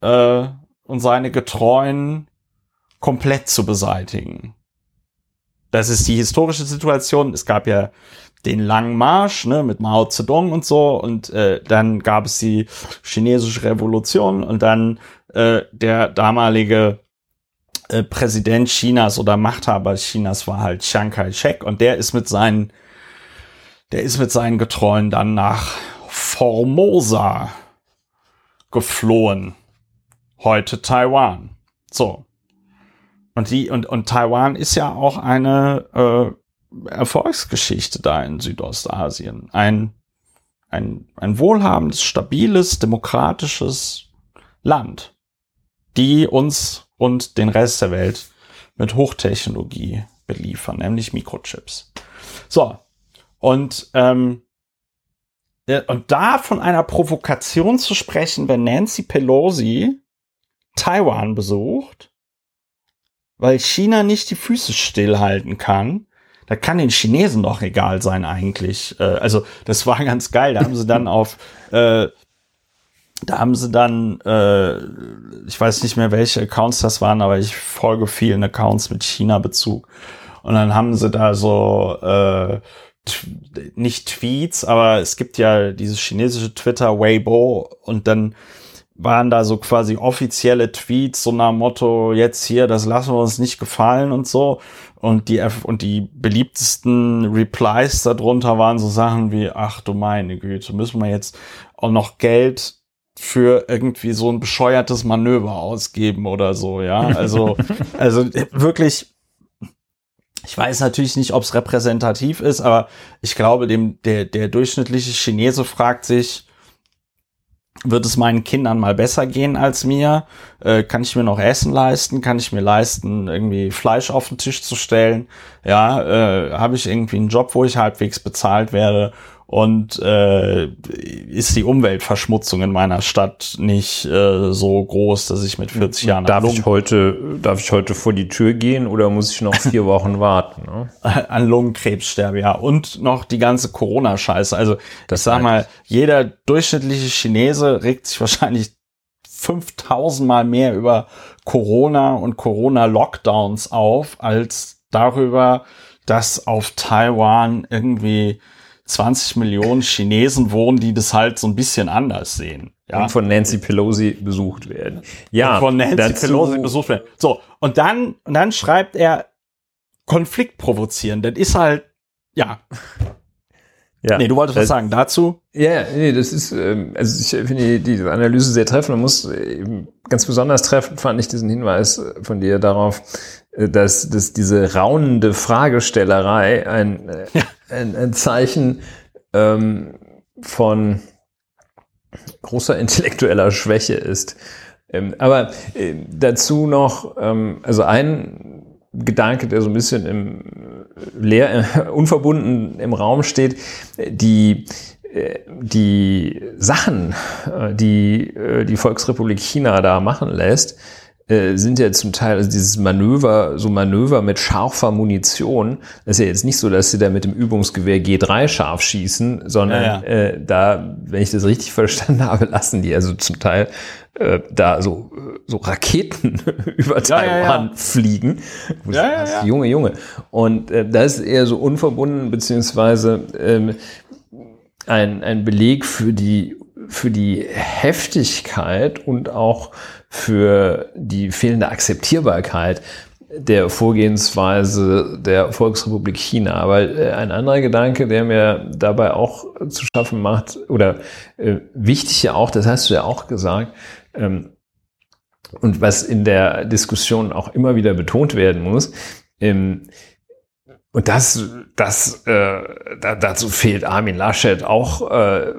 äh, und seine Getreuen komplett zu beseitigen. Das ist die historische Situation. Es gab ja den langen Marsch ne, mit Mao Zedong und so und äh, dann gab es die chinesische Revolution und dann äh, der damalige äh, Präsident Chinas oder Machthaber Chinas war halt Chiang Kai-shek und der ist mit seinen der ist mit seinen Getreuen dann nach Formosa geflohen. Heute Taiwan. So. Und die, und, und Taiwan ist ja auch eine äh, Erfolgsgeschichte da in Südostasien. Ein, ein, ein wohlhabendes, stabiles, demokratisches Land, die uns und den Rest der Welt mit Hochtechnologie beliefern, nämlich Mikrochips. So, und, ähm, und da von einer Provokation zu sprechen, wenn Nancy Pelosi Taiwan besucht, weil China nicht die Füße stillhalten kann, da kann den Chinesen doch egal sein eigentlich. Äh, also das war ganz geil. Da haben sie dann auf, äh, da haben sie dann, äh, ich weiß nicht mehr welche Accounts das waren, aber ich folge vielen Accounts mit China-Bezug. Und dann haben sie da so äh, nicht Tweets, aber es gibt ja dieses chinesische Twitter Weibo und dann waren da so quasi offizielle Tweets so nach Motto jetzt hier das lassen wir uns nicht gefallen und so und die und die beliebtesten Replies darunter waren so Sachen wie ach du meine Güte müssen wir jetzt auch noch Geld für irgendwie so ein bescheuertes Manöver ausgeben oder so ja also also wirklich ich weiß natürlich nicht, ob es repräsentativ ist, aber ich glaube, dem, der, der durchschnittliche Chinese fragt sich, wird es meinen Kindern mal besser gehen als mir? Äh, kann ich mir noch Essen leisten? Kann ich mir leisten, irgendwie Fleisch auf den Tisch zu stellen? Ja, äh, habe ich irgendwie einen Job, wo ich halbwegs bezahlt werde? Und äh, ist die Umweltverschmutzung in meiner Stadt nicht äh, so groß, dass ich mit 40 Jahren darf ich heute darf ich heute vor die Tür gehen oder muss ich noch vier Wochen warten? Ne? An Lungenkrebs sterbe ja und noch die ganze Corona-Scheiße. Also das ich sag mal, jeder durchschnittliche Chinese regt sich wahrscheinlich 5000 Mal mehr über Corona und Corona-Lockdowns auf als darüber, dass auf Taiwan irgendwie 20 Millionen Chinesen wohnen, die das halt so ein bisschen anders sehen. ja. und von Nancy Pelosi besucht werden. Ja, und von Nancy Pelosi besucht werden. So, und dann, und dann schreibt er Konflikt provozieren. Das ist halt, ja. Ja, nee, du wolltest das, was sagen dazu? Ja, nee, das ist, ähm, also ich finde diese Analyse sehr treffend. Man muss eben ganz besonders treffend fand ich diesen Hinweis von dir darauf, äh, dass, dass diese raunende Fragestellerei ein, äh, ja. Ein, ein Zeichen ähm, von großer intellektueller Schwäche ist. Ähm, aber äh, dazu noch, ähm, also ein Gedanke, der so ein bisschen im leer, äh, unverbunden im Raum steht, die äh, die Sachen, äh, die äh, die Volksrepublik China da machen lässt, äh, sind ja zum Teil, also dieses Manöver, so Manöver mit scharfer Munition, das ist ja jetzt nicht so, dass sie da mit dem Übungsgewehr G3 scharf schießen, sondern ja, ja. Äh, da, wenn ich das richtig verstanden habe, lassen die also zum Teil äh, da so, so Raketen über Taiwan ja, fliegen. Ja. Junge, Junge. Und äh, das ist eher so unverbunden, beziehungsweise ähm, ein, ein Beleg für die für die Heftigkeit und auch für die fehlende Akzeptierbarkeit der Vorgehensweise der Volksrepublik China. Weil äh, ein anderer Gedanke, der mir dabei auch zu schaffen macht, oder äh, wichtig ja auch, das hast du ja auch gesagt, ähm, und was in der Diskussion auch immer wieder betont werden muss, ähm, und das, das, äh, da, dazu fehlt Armin Laschet auch äh,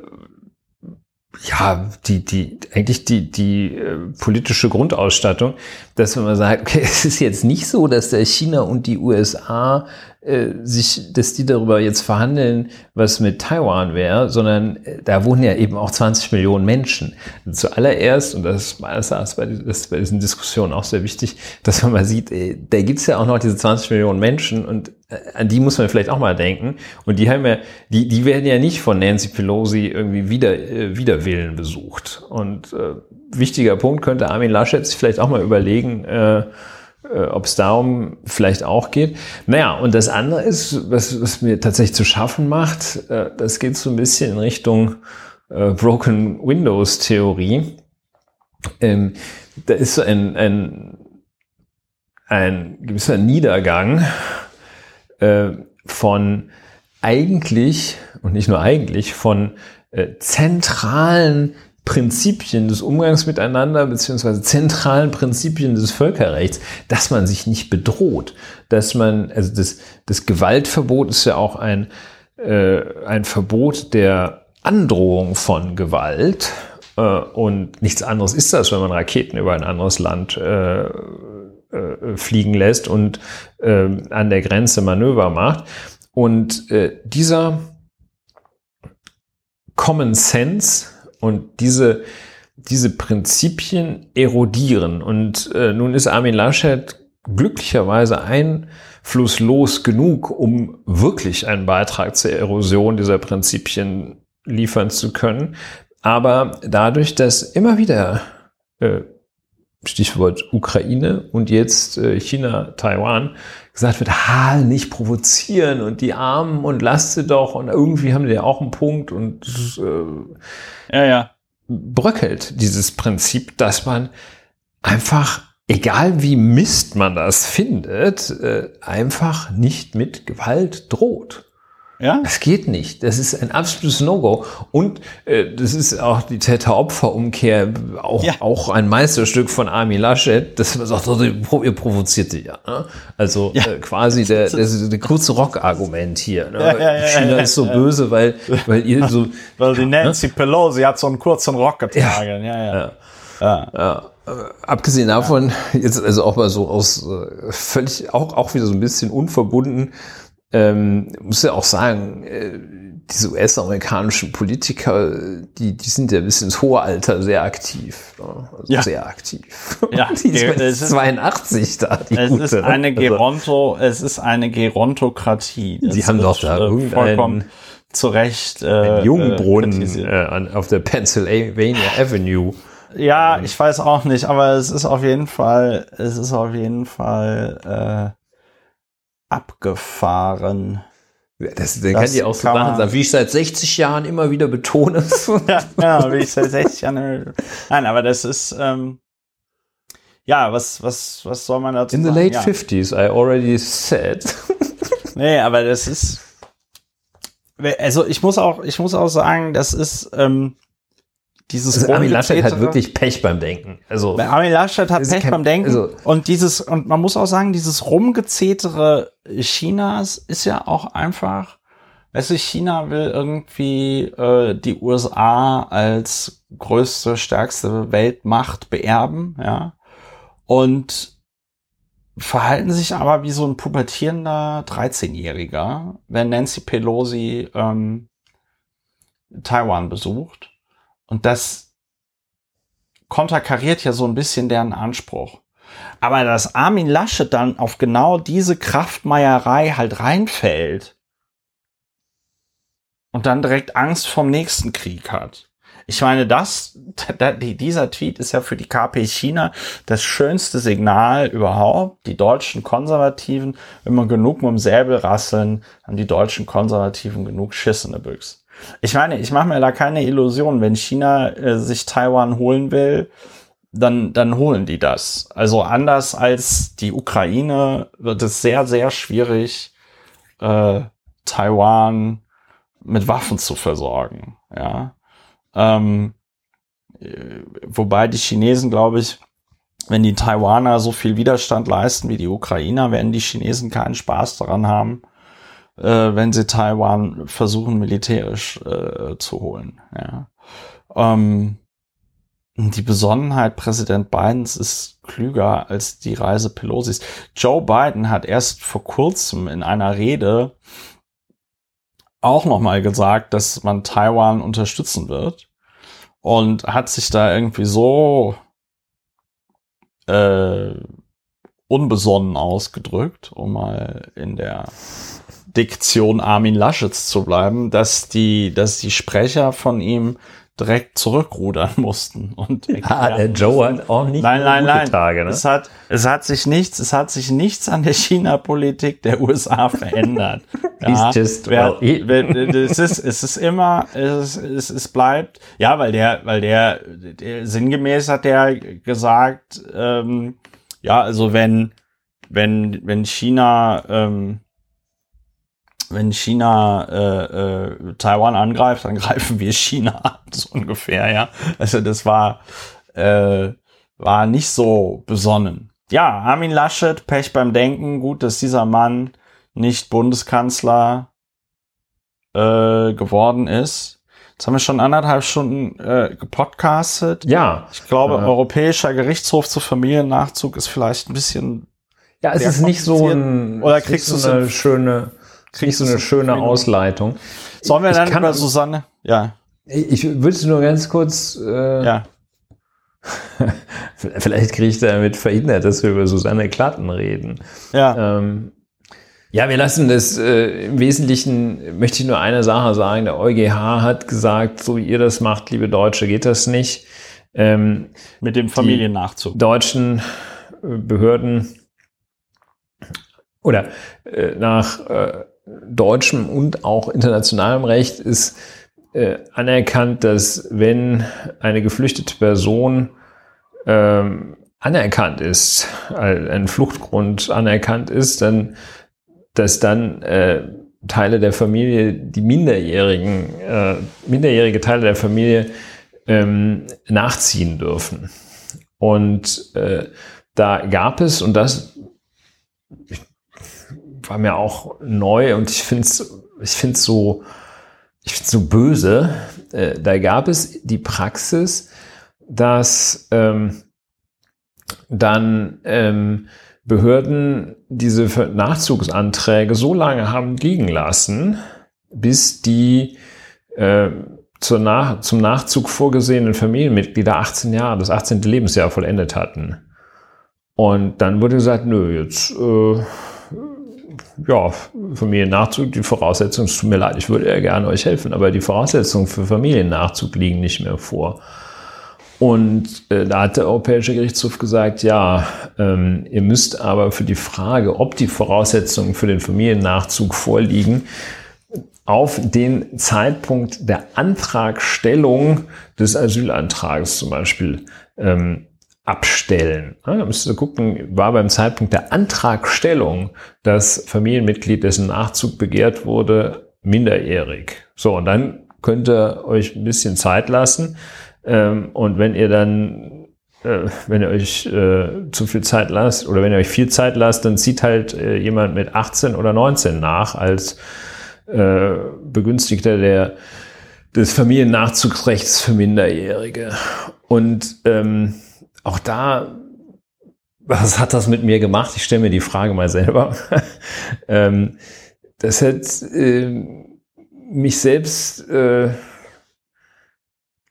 ja, die, die, eigentlich die, die äh, politische Grundausstattung, dass wenn man sagt, okay, es ist jetzt nicht so, dass der China und die USA äh, sich, dass die darüber jetzt verhandeln, was mit Taiwan wäre, sondern äh, da wohnen ja eben auch 20 Millionen Menschen. Und zuallererst, und das ist meines Erachtens bei, bei diesen Diskussionen auch sehr wichtig, dass man mal sieht, äh, da gibt's ja auch noch diese 20 Millionen Menschen und äh, an die muss man vielleicht auch mal denken. Und die haben ja, die, die werden ja nicht von Nancy Pelosi irgendwie wieder, äh, wieder Willen besucht. Und äh, wichtiger Punkt könnte Armin Laschet sich vielleicht auch mal überlegen, äh, äh, ob es darum vielleicht auch geht. Naja, und das andere ist, was, was mir tatsächlich zu schaffen macht, äh, das geht so ein bisschen in Richtung äh, Broken Windows Theorie. Ähm, da ist so ein, ein, ein gewisser Niedergang äh, von eigentlich, und nicht nur eigentlich, von äh, zentralen Prinzipien des Umgangs miteinander beziehungsweise zentralen Prinzipien des Völkerrechts, dass man sich nicht bedroht, dass man, also das, das Gewaltverbot ist ja auch ein, äh, ein Verbot der Androhung von Gewalt äh, und nichts anderes ist das, wenn man Raketen über ein anderes Land äh, äh, fliegen lässt und äh, an der Grenze Manöver macht. Und äh, dieser Common Sense und diese, diese Prinzipien erodieren. Und äh, nun ist Armin Laschet glücklicherweise einflusslos genug, um wirklich einen Beitrag zur Erosion dieser Prinzipien liefern zu können. Aber dadurch, dass immer wieder äh, Stichwort Ukraine und jetzt äh, China, Taiwan, gesagt wird, ha, nicht provozieren und die Armen und lasst sie doch und irgendwie haben die ja auch einen Punkt und äh, ja, ja. bröckelt dieses Prinzip, dass man einfach, egal wie Mist man das findet, äh, einfach nicht mit Gewalt droht. Ja? Das geht nicht. Das ist ein absolutes No-Go. Und äh, das ist auch die Täter-Opfer-Umkehr, auch, ja. auch ein Meisterstück von Armin Laschet, dass man sagt, oh, ihr provoziert die ja. Ne? Also ja. Äh, quasi der, der, der kurze Rock-Argument hier. Ne? Ja, China ist so böse, weil, weil ihr so... weil die? Nancy ne? Pelosi hat so einen kurzen Rock getragen. ja. ja. ja. ja. Äh, abgesehen davon, jetzt also auch mal so aus äh, völlig, auch, auch wieder so ein bisschen unverbunden, ähm, muss ja auch sagen, äh, diese US-amerikanischen Politiker, die, die sind ja bis ins hohe Alter sehr aktiv. Ne? Also ja. Sehr aktiv. Ja, die ist 82 da. Die es gute, ist ne? eine Geronto, also, es ist eine Gerontokratie. Das Sie haben doch da äh, vollkommen zu Recht äh, Jungbrunnen äh, auf der Pennsylvania Avenue. Ja, ich weiß auch nicht, aber es ist auf jeden Fall, es ist auf jeden Fall äh, abgefahren. Das, dann kann die auch so Sachen sagen, wie ich seit 60 Jahren immer wieder betone. ja, ja, wie ich seit 60 Jahren. Nein, aber das ist, ähm, ja, was, was, was soll man dazu In sagen? the late ja. 50s, I already said. nee, aber das ist, also ich muss auch, ich muss auch sagen, das ist, ähm, dieses also Armin Laschet hat wirklich Pech beim Denken. Also Armin Laschet hat Pech kein, beim Denken. Also, und dieses und man muss auch sagen, dieses rumgezetere Chinas ist ja auch einfach, weißt du, China will irgendwie äh, die USA als größte, stärkste Weltmacht beerben, ja, und verhalten sich aber wie so ein pubertierender 13-Jähriger, wenn Nancy Pelosi ähm, Taiwan besucht und das konterkariert ja so ein bisschen deren Anspruch. Aber dass Armin Laschet dann auf genau diese Kraftmeierei halt reinfällt und dann direkt Angst vom nächsten Krieg hat. Ich meine, das, dieser Tweet ist ja für die KP China das schönste Signal überhaupt. Die deutschen Konservativen, wenn man genug mit dem Säbel rasseln, haben die deutschen Konservativen genug Schiss in der Büchse. Ich meine, ich mache mir da keine Illusion, wenn China äh, sich Taiwan holen will, dann, dann holen die das. Also anders als die Ukraine wird es sehr, sehr schwierig, äh, Taiwan mit Waffen zu versorgen. Ja. Ähm, äh, wobei die Chinesen, glaube ich, wenn die Taiwaner so viel Widerstand leisten wie die Ukrainer, werden die Chinesen keinen Spaß daran haben, äh, wenn sie Taiwan versuchen, militärisch äh, zu holen. Ja. Ähm, die Besonnenheit Präsident Bidens ist klüger als die Reise Pelosis. Joe Biden hat erst vor kurzem in einer Rede auch nochmal gesagt, dass man Taiwan unterstützen wird und hat sich da irgendwie so äh, unbesonnen ausgedrückt, um mal in der Diktion Armin Laschets zu bleiben, dass die, dass die Sprecher von ihm direkt zurückrudern mussten. Und ah, der Joe hat auch nicht nein, nein, nein. Tage. Ne? Es hat, es hat sich nichts, es hat sich nichts an der China-Politik der USA verändert. ja, just well es ist, es ist immer, es, es, es bleibt, ja, weil der, weil der, der sinngemäß hat der gesagt, ähm, ja, also wenn, wenn, wenn China, ähm, wenn China äh, äh, Taiwan angreift, dann greifen wir China an, so ungefähr, ja. Also das war, äh, war nicht so besonnen. Ja, Armin Laschet, Pech beim Denken, gut, dass dieser Mann nicht Bundeskanzler äh, geworden ist. Jetzt haben wir schon anderthalb Stunden äh, gepodcastet. Ja. Ich glaube, äh, Europäischer Gerichtshof zu Familiennachzug ist vielleicht ein bisschen. Ja, es ist nicht so ein. Oder kriegst du so eine schöne Kriegst du eine schöne Ausleitung. Sollen wir dann kann, über Susanne? Ja. Ich würde es nur ganz kurz. Äh, ja. vielleicht kriege ich damit verhindert, dass wir über Susanne Klatten reden. Ja. Ähm, ja, wir lassen das äh, im Wesentlichen, möchte ich nur eine Sache sagen. Der EuGH hat gesagt, so wie ihr das macht, liebe Deutsche, geht das nicht. Ähm, Mit dem Familiennachzug. deutschen äh, Behörden oder äh, nach äh, deutschem und auch internationalem Recht ist äh, anerkannt, dass wenn eine geflüchtete Person ähm, anerkannt ist, ein Fluchtgrund anerkannt ist, dann, dass dann äh, Teile der Familie, die minderjährigen, äh, minderjährige Teile der Familie ähm, nachziehen dürfen. Und äh, da gab es, und das, ich war mir auch neu und ich finde es ich find's so, so böse. Äh, da gab es die Praxis, dass ähm, dann ähm, Behörden diese Nachzugsanträge so lange haben liegen lassen, bis die äh, Nach zum Nachzug vorgesehenen Familienmitglieder 18 Jahre, das 18. Lebensjahr vollendet hatten. Und dann wurde gesagt, nö, jetzt äh, ja, Familiennachzug, die Voraussetzungen, es tut mir leid, ich würde ja gerne euch helfen, aber die Voraussetzungen für Familiennachzug liegen nicht mehr vor. Und äh, da hat der Europäische Gerichtshof gesagt, ja, ähm, ihr müsst aber für die Frage, ob die Voraussetzungen für den Familiennachzug vorliegen, auf den Zeitpunkt der Antragstellung des Asylantrags zum Beispiel ähm, abstellen. Da müsst ihr gucken, war beim Zeitpunkt der Antragstellung das Familienmitglied, dessen Nachzug begehrt wurde, minderjährig. So, und dann könnt ihr euch ein bisschen Zeit lassen. Ähm, und wenn ihr dann, äh, wenn ihr euch äh, zu viel Zeit lasst oder wenn ihr euch viel Zeit lasst, dann zieht halt äh, jemand mit 18 oder 19 nach als Begünstigter der, des Familiennachzugsrechts für Minderjährige. Und ähm, auch da, was hat das mit mir gemacht? Ich stelle mir die Frage mal selber. ähm, das hat äh, mich selbst, äh,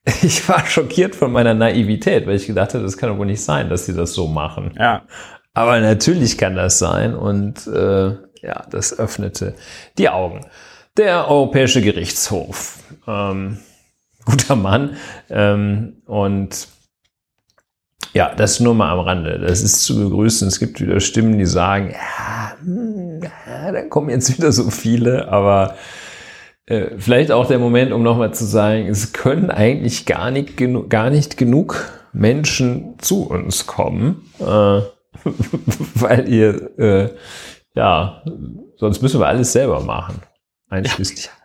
ich war schockiert von meiner Naivität, weil ich gedacht habe, das kann doch wohl nicht sein, dass sie das so machen. Ja. Aber natürlich kann das sein und äh, ja, das öffnete die Augen. Der Europäische Gerichtshof, ähm, guter Mann ähm, und ja, das nur mal am Rande. Das ist zu begrüßen. Es gibt wieder Stimmen, die sagen, ja, hm, ja da kommen jetzt wieder so viele, aber äh, vielleicht auch der Moment, um nochmal zu sagen, es können eigentlich gar nicht, genu gar nicht genug Menschen zu uns kommen, äh, weil ihr, äh, ja, sonst müssen wir alles selber machen. Einschließlich. Ja.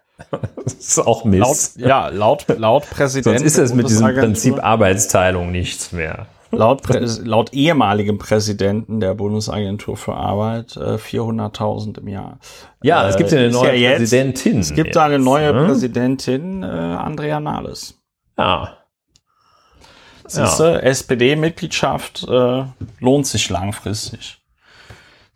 Das ist auch Mist. Laut, ja, laut, laut Präsident. Sonst ist es mit diesem Prinzip Arbeitsteilung nichts mehr. Laut, laut ehemaligem Präsidenten der Bundesagentur für Arbeit äh, 400.000 im Jahr. Ja, es gibt ja eine neue ja Präsidentin. Es gibt da eine neue ne? Präsidentin, äh, Andrea Nahles. Ja. Siehste, ja. SPD-Mitgliedschaft äh, lohnt sich langfristig.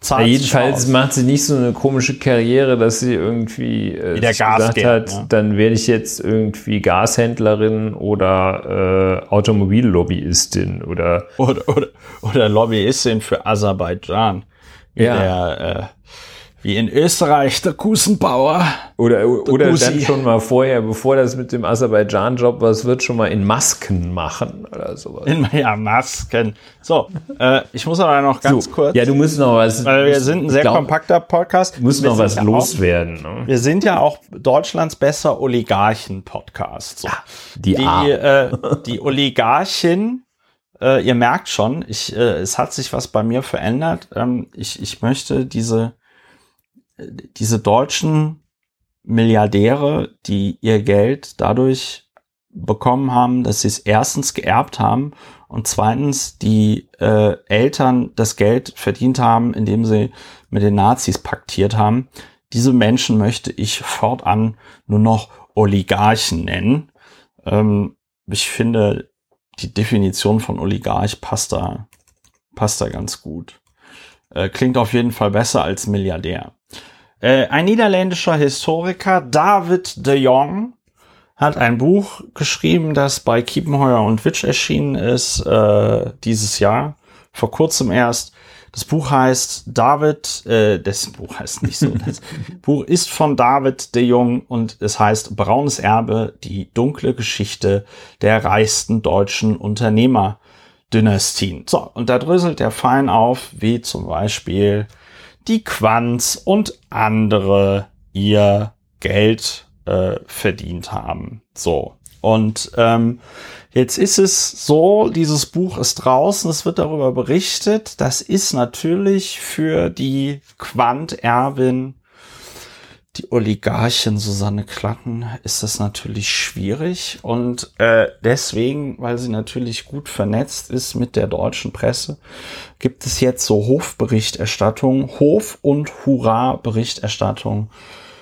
Ja, jedenfalls macht sie nicht so eine komische Karriere, dass sie irgendwie äh, gesagt geht, hat, ja. dann werde ich jetzt irgendwie Gashändlerin oder äh, Automobillobbyistin oder, oder oder oder Lobbyistin für Aserbaidschan. Ja. Der, äh, wie in Österreich der Kusenbauer. Oder, oder dann schon mal vorher, bevor das mit dem Aserbaidschan-Job was wird, schon mal in Masken machen oder sowas. In, ja, Masken. So, äh, ich muss aber noch ganz so, kurz. Ja, du musst noch was. Weil wir sind ein sehr glaub, kompakter Podcast. Du musst noch was ja loswerden. Ne? Wir sind ja auch Deutschlands besser Oligarchen-Podcast. So. Ja, die, die, äh, die Oligarchin äh, ihr merkt schon, ich, äh, es hat sich was bei mir verändert. Ähm, ich, ich möchte diese diese deutschen Milliardäre, die ihr Geld dadurch bekommen haben, dass sie es erstens geerbt haben und zweitens die äh, Eltern das Geld verdient haben, indem sie mit den Nazis paktiert haben. Diese Menschen möchte ich fortan nur noch Oligarchen nennen. Ähm, ich finde, die Definition von Oligarch passt da, passt da ganz gut. Äh, klingt auf jeden Fall besser als Milliardär. Äh, ein niederländischer Historiker, David de Jong, hat ein Buch geschrieben, das bei Kiepenheuer und Witsch erschienen ist äh, dieses Jahr, vor kurzem erst. Das Buch heißt David, äh, das Buch heißt nicht so, das Buch ist von David de Jong und es heißt Braunes Erbe, die dunkle Geschichte der reichsten deutschen Unternehmerdynastien. So, und da dröselt der fein auf, wie zum Beispiel die Quanz und andere ihr Geld äh, verdient haben. So. Und ähm, jetzt ist es so, dieses Buch ist draußen, es wird darüber berichtet. Das ist natürlich für die Quant-Erbin die Oligarchin Susanne Klatten ist das natürlich schwierig. Und äh, deswegen, weil sie natürlich gut vernetzt ist mit der deutschen Presse, gibt es jetzt so Hofberichterstattung, Hof- und Hurra-Berichterstattung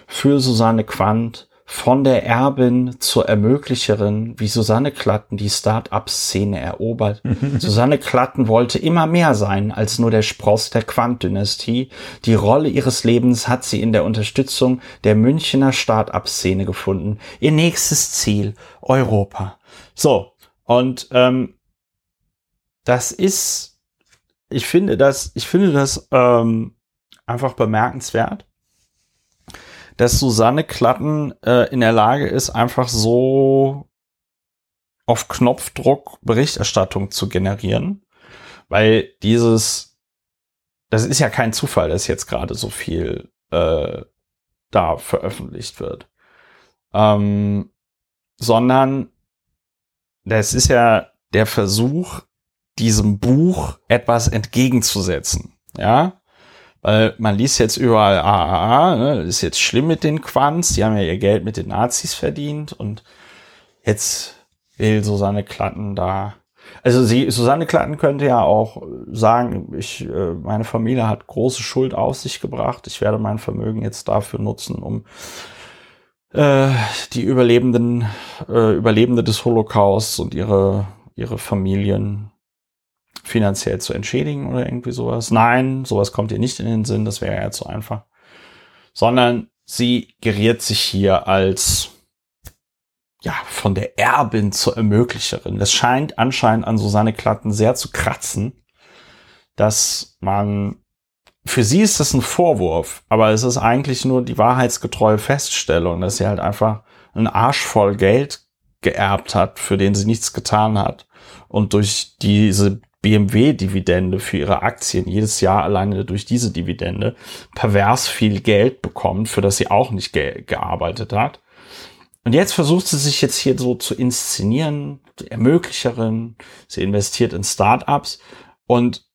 für Susanne Quandt von der Erbin zur Ermöglicherin, wie Susanne Klatten die Start-up-Szene erobert. Susanne Klatten wollte immer mehr sein als nur der Spross der Quant-Dynastie. Die Rolle ihres Lebens hat sie in der Unterstützung der Münchner Start-up-Szene gefunden. Ihr nächstes Ziel, Europa. So, und ähm, das ist, ich finde das, ich finde das ähm, einfach bemerkenswert dass Susanne Klatten äh, in der Lage ist, einfach so auf Knopfdruck Berichterstattung zu generieren. Weil dieses, das ist ja kein Zufall, dass jetzt gerade so viel äh, da veröffentlicht wird. ähm, sondern das ist ja der Versuch, diesem Buch etwas entgegenzusetzen. Ja, weil man liest jetzt überall, ah, ah, ah ne, ist jetzt schlimm mit den Quants, die haben ja ihr Geld mit den Nazis verdient und jetzt will Susanne Klatten da. Also sie, Susanne Klatten könnte ja auch sagen, ich, äh, meine Familie hat große Schuld auf sich gebracht. Ich werde mein Vermögen jetzt dafür nutzen, um äh, die Überlebenden, äh, Überlebende des Holocausts und ihre, ihre Familien finanziell zu entschädigen oder irgendwie sowas. Nein, sowas kommt ihr nicht in den Sinn, das wäre ja zu einfach. Sondern sie geriert sich hier als ja, von der Erbin zur Ermöglicherin. Das scheint anscheinend an Susanne Klatten sehr zu kratzen, dass man, für sie ist das ein Vorwurf, aber es ist eigentlich nur die wahrheitsgetreue Feststellung, dass sie halt einfach einen Arsch voll Geld geerbt hat, für den sie nichts getan hat und durch diese BMW-Dividende für ihre Aktien jedes Jahr alleine durch diese Dividende pervers viel Geld bekommt, für das sie auch nicht ge gearbeitet hat. Und jetzt versucht sie sich jetzt hier so zu inszenieren, Ermöglicherin, sie investiert in Startups und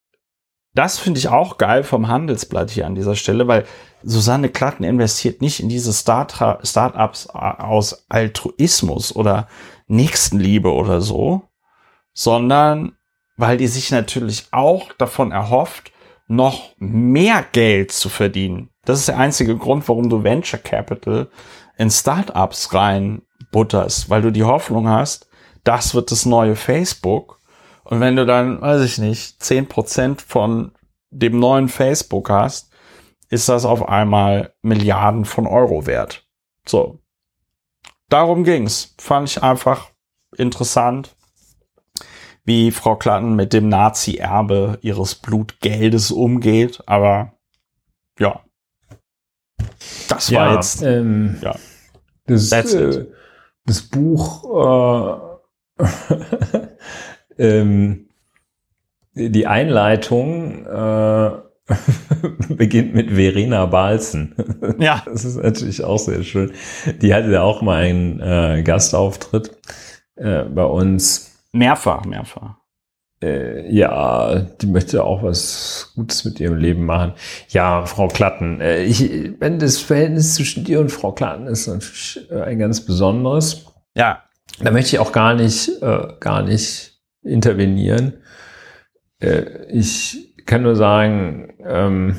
das finde ich auch geil vom Handelsblatt hier an dieser Stelle, weil Susanne Klatten investiert nicht in diese Start Startups aus Altruismus oder Nächstenliebe oder so, sondern weil die sich natürlich auch davon erhofft, noch mehr Geld zu verdienen. Das ist der einzige Grund, warum du Venture Capital in Startups rein butterst, weil du die Hoffnung hast, das wird das neue Facebook. Und wenn du dann, weiß ich nicht, zehn Prozent von dem neuen Facebook hast, ist das auf einmal Milliarden von Euro wert. So. Darum ging's. Fand ich einfach interessant wie Frau Klatten mit dem Nazi-Erbe ihres Blutgeldes umgeht. Aber ja, das war ja, jetzt ähm, ja. Das, äh, das Buch äh, ähm, die Einleitung äh, beginnt mit Verena Balzen. Ja. Das ist natürlich auch sehr schön. Die hatte ja auch mal einen äh, Gastauftritt äh, bei uns Mehrfach, mehrfach. Äh, ja, die möchte auch was Gutes mit ihrem Leben machen. Ja, Frau Klatten, äh, ich, wenn das Verhältnis zwischen dir und Frau Klatten ist natürlich äh, ein ganz besonderes. Ja. Da möchte ich auch gar nicht, äh, gar nicht intervenieren. Äh, ich kann nur sagen, ähm,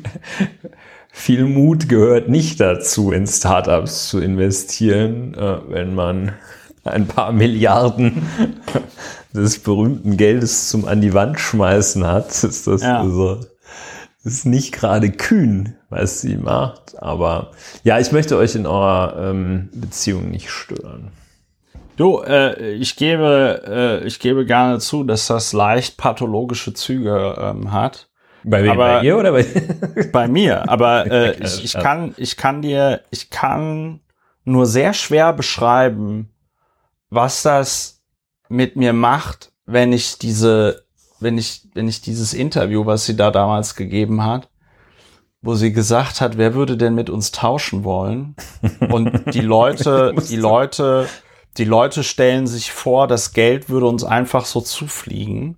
viel Mut gehört nicht dazu, in Startups zu investieren, äh, wenn man ein paar Milliarden des berühmten Geldes zum an die Wand schmeißen hat, ist das ja. also ist nicht gerade kühn, was sie macht. Aber ja, ich möchte euch in eurer ähm, Beziehung nicht stören. Du, äh, ich gebe, äh, ich gebe gerne zu, dass das leicht pathologische Züge ähm, hat. Bei, wem, aber, bei ihr oder bei, bei mir? Aber äh, ich, ich kann, ich kann dir, ich kann nur sehr schwer beschreiben, was das mit mir macht, wenn ich diese, wenn ich, wenn ich dieses Interview, was sie da damals gegeben hat, wo sie gesagt hat, wer würde denn mit uns tauschen wollen? Und die Leute, die Leute, die Leute stellen sich vor, das Geld würde uns einfach so zufliegen.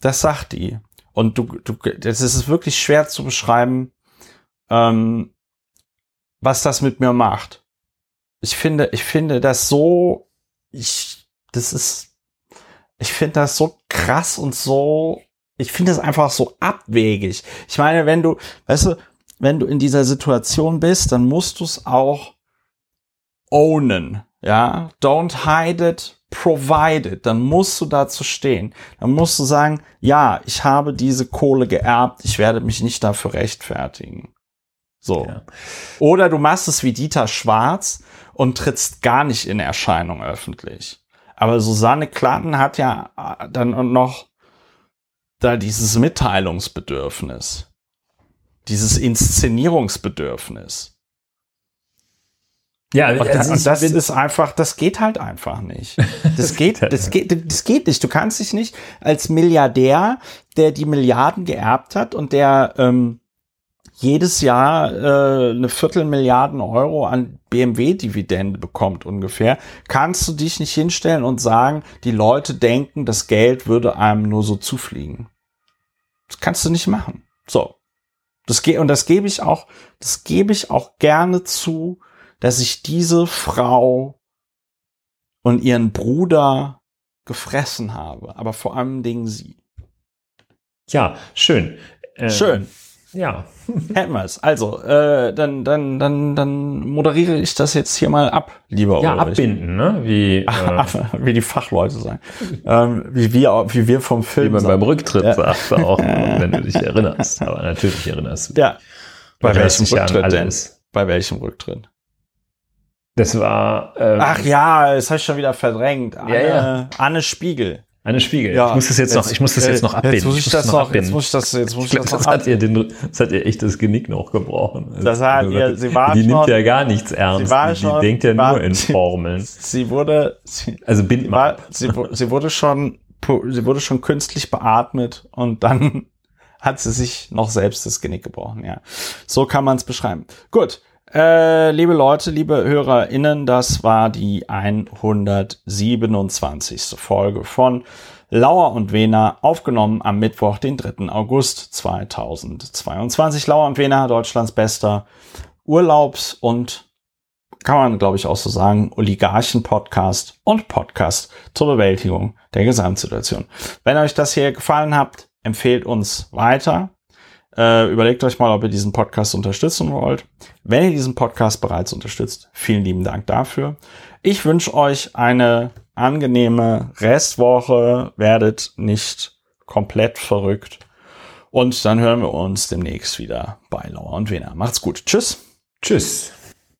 Das sagt die. Und du, du, das ist wirklich schwer zu beschreiben, ähm, was das mit mir macht. Ich finde, ich finde das so ich, das ist, ich finde das so krass und so, ich finde das einfach so abwegig. Ich meine, wenn du, weißt du, wenn du in dieser Situation bist, dann musst du es auch ownen, ja, don't hide it, provide it, dann musst du dazu stehen. Dann musst du sagen, ja, ich habe diese Kohle geerbt, ich werde mich nicht dafür rechtfertigen. So. Ja. Oder du machst es wie Dieter Schwarz und trittst gar nicht in Erscheinung öffentlich. Aber Susanne Klatten hat ja äh, dann noch da dieses Mitteilungsbedürfnis, dieses Inszenierungsbedürfnis. Ja, und, das, und das ist einfach, das geht halt einfach nicht. Das geht, das geht, das geht nicht. Du kannst dich nicht als Milliardär, der die Milliarden geerbt hat und der ähm, jedes Jahr äh, eine Viertelmilliarden Euro an BMW-Dividende bekommt ungefähr, kannst du dich nicht hinstellen und sagen, die Leute denken, das Geld würde einem nur so zufliegen. Das kannst du nicht machen. So. Das ge und das gebe ich auch, das gebe ich auch gerne zu, dass ich diese Frau und ihren Bruder gefressen habe, aber vor allem Dingen sie. Ja, schön. Äh, schön. Ja. Hätten wir es. Also, äh, dann, dann, dann, dann moderiere ich das jetzt hier mal ab, lieber Ja, Ulrich. abbinden, ne? Wie, äh, wie die Fachleute sagen. ähm, wie, wir, wie wir vom Film. Wie man sagen. beim Rücktritt ja. sagt, auch, wenn du dich erinnerst. Aber natürlich erinnerst du dich. Ja. Bei welchem Rücktritt denn? Bei welchem Rücktritt? Das war. Ähm, Ach ja, das habe ich schon wieder verdrängt. Anne, ja, ja. Anne Spiegel. Eine Spiegel. Ja, ich muss das jetzt, jetzt noch, ich muss das jetzt noch abbinden. Jetzt muss ich, ich das noch, jetzt muss ich das, jetzt muss ich, das, das hat ihr den, das hat ihr echt das Genick noch gebrochen. Also, das hat ihr, sie war Die schon, nimmt ja gar nichts ernst. Sie war schon, die denkt ja nur in Formeln. Sie wurde, sie, also bind mal. Sie, sie wurde schon, sie wurde schon künstlich beatmet und dann hat sie sich noch selbst das Genick gebrochen, ja. So kann man es beschreiben. Gut. Äh, liebe Leute, liebe HörerInnen, das war die 127. Folge von Lauer und Wena, aufgenommen am Mittwoch, den 3. August 2022. Lauer und Wena, Deutschlands bester Urlaubs- und kann man, glaube ich, auch so sagen, Oligarchen-Podcast und Podcast zur Bewältigung der Gesamtsituation. Wenn euch das hier gefallen hat, empfehlt uns weiter. Äh, überlegt euch mal, ob ihr diesen Podcast unterstützen wollt. Wenn ihr diesen Podcast bereits unterstützt, vielen lieben Dank dafür. Ich wünsche euch eine angenehme Restwoche, werdet nicht komplett verrückt. Und dann hören wir uns demnächst wieder bei Lauer und Wiener. Macht's gut. Tschüss. Tschüss.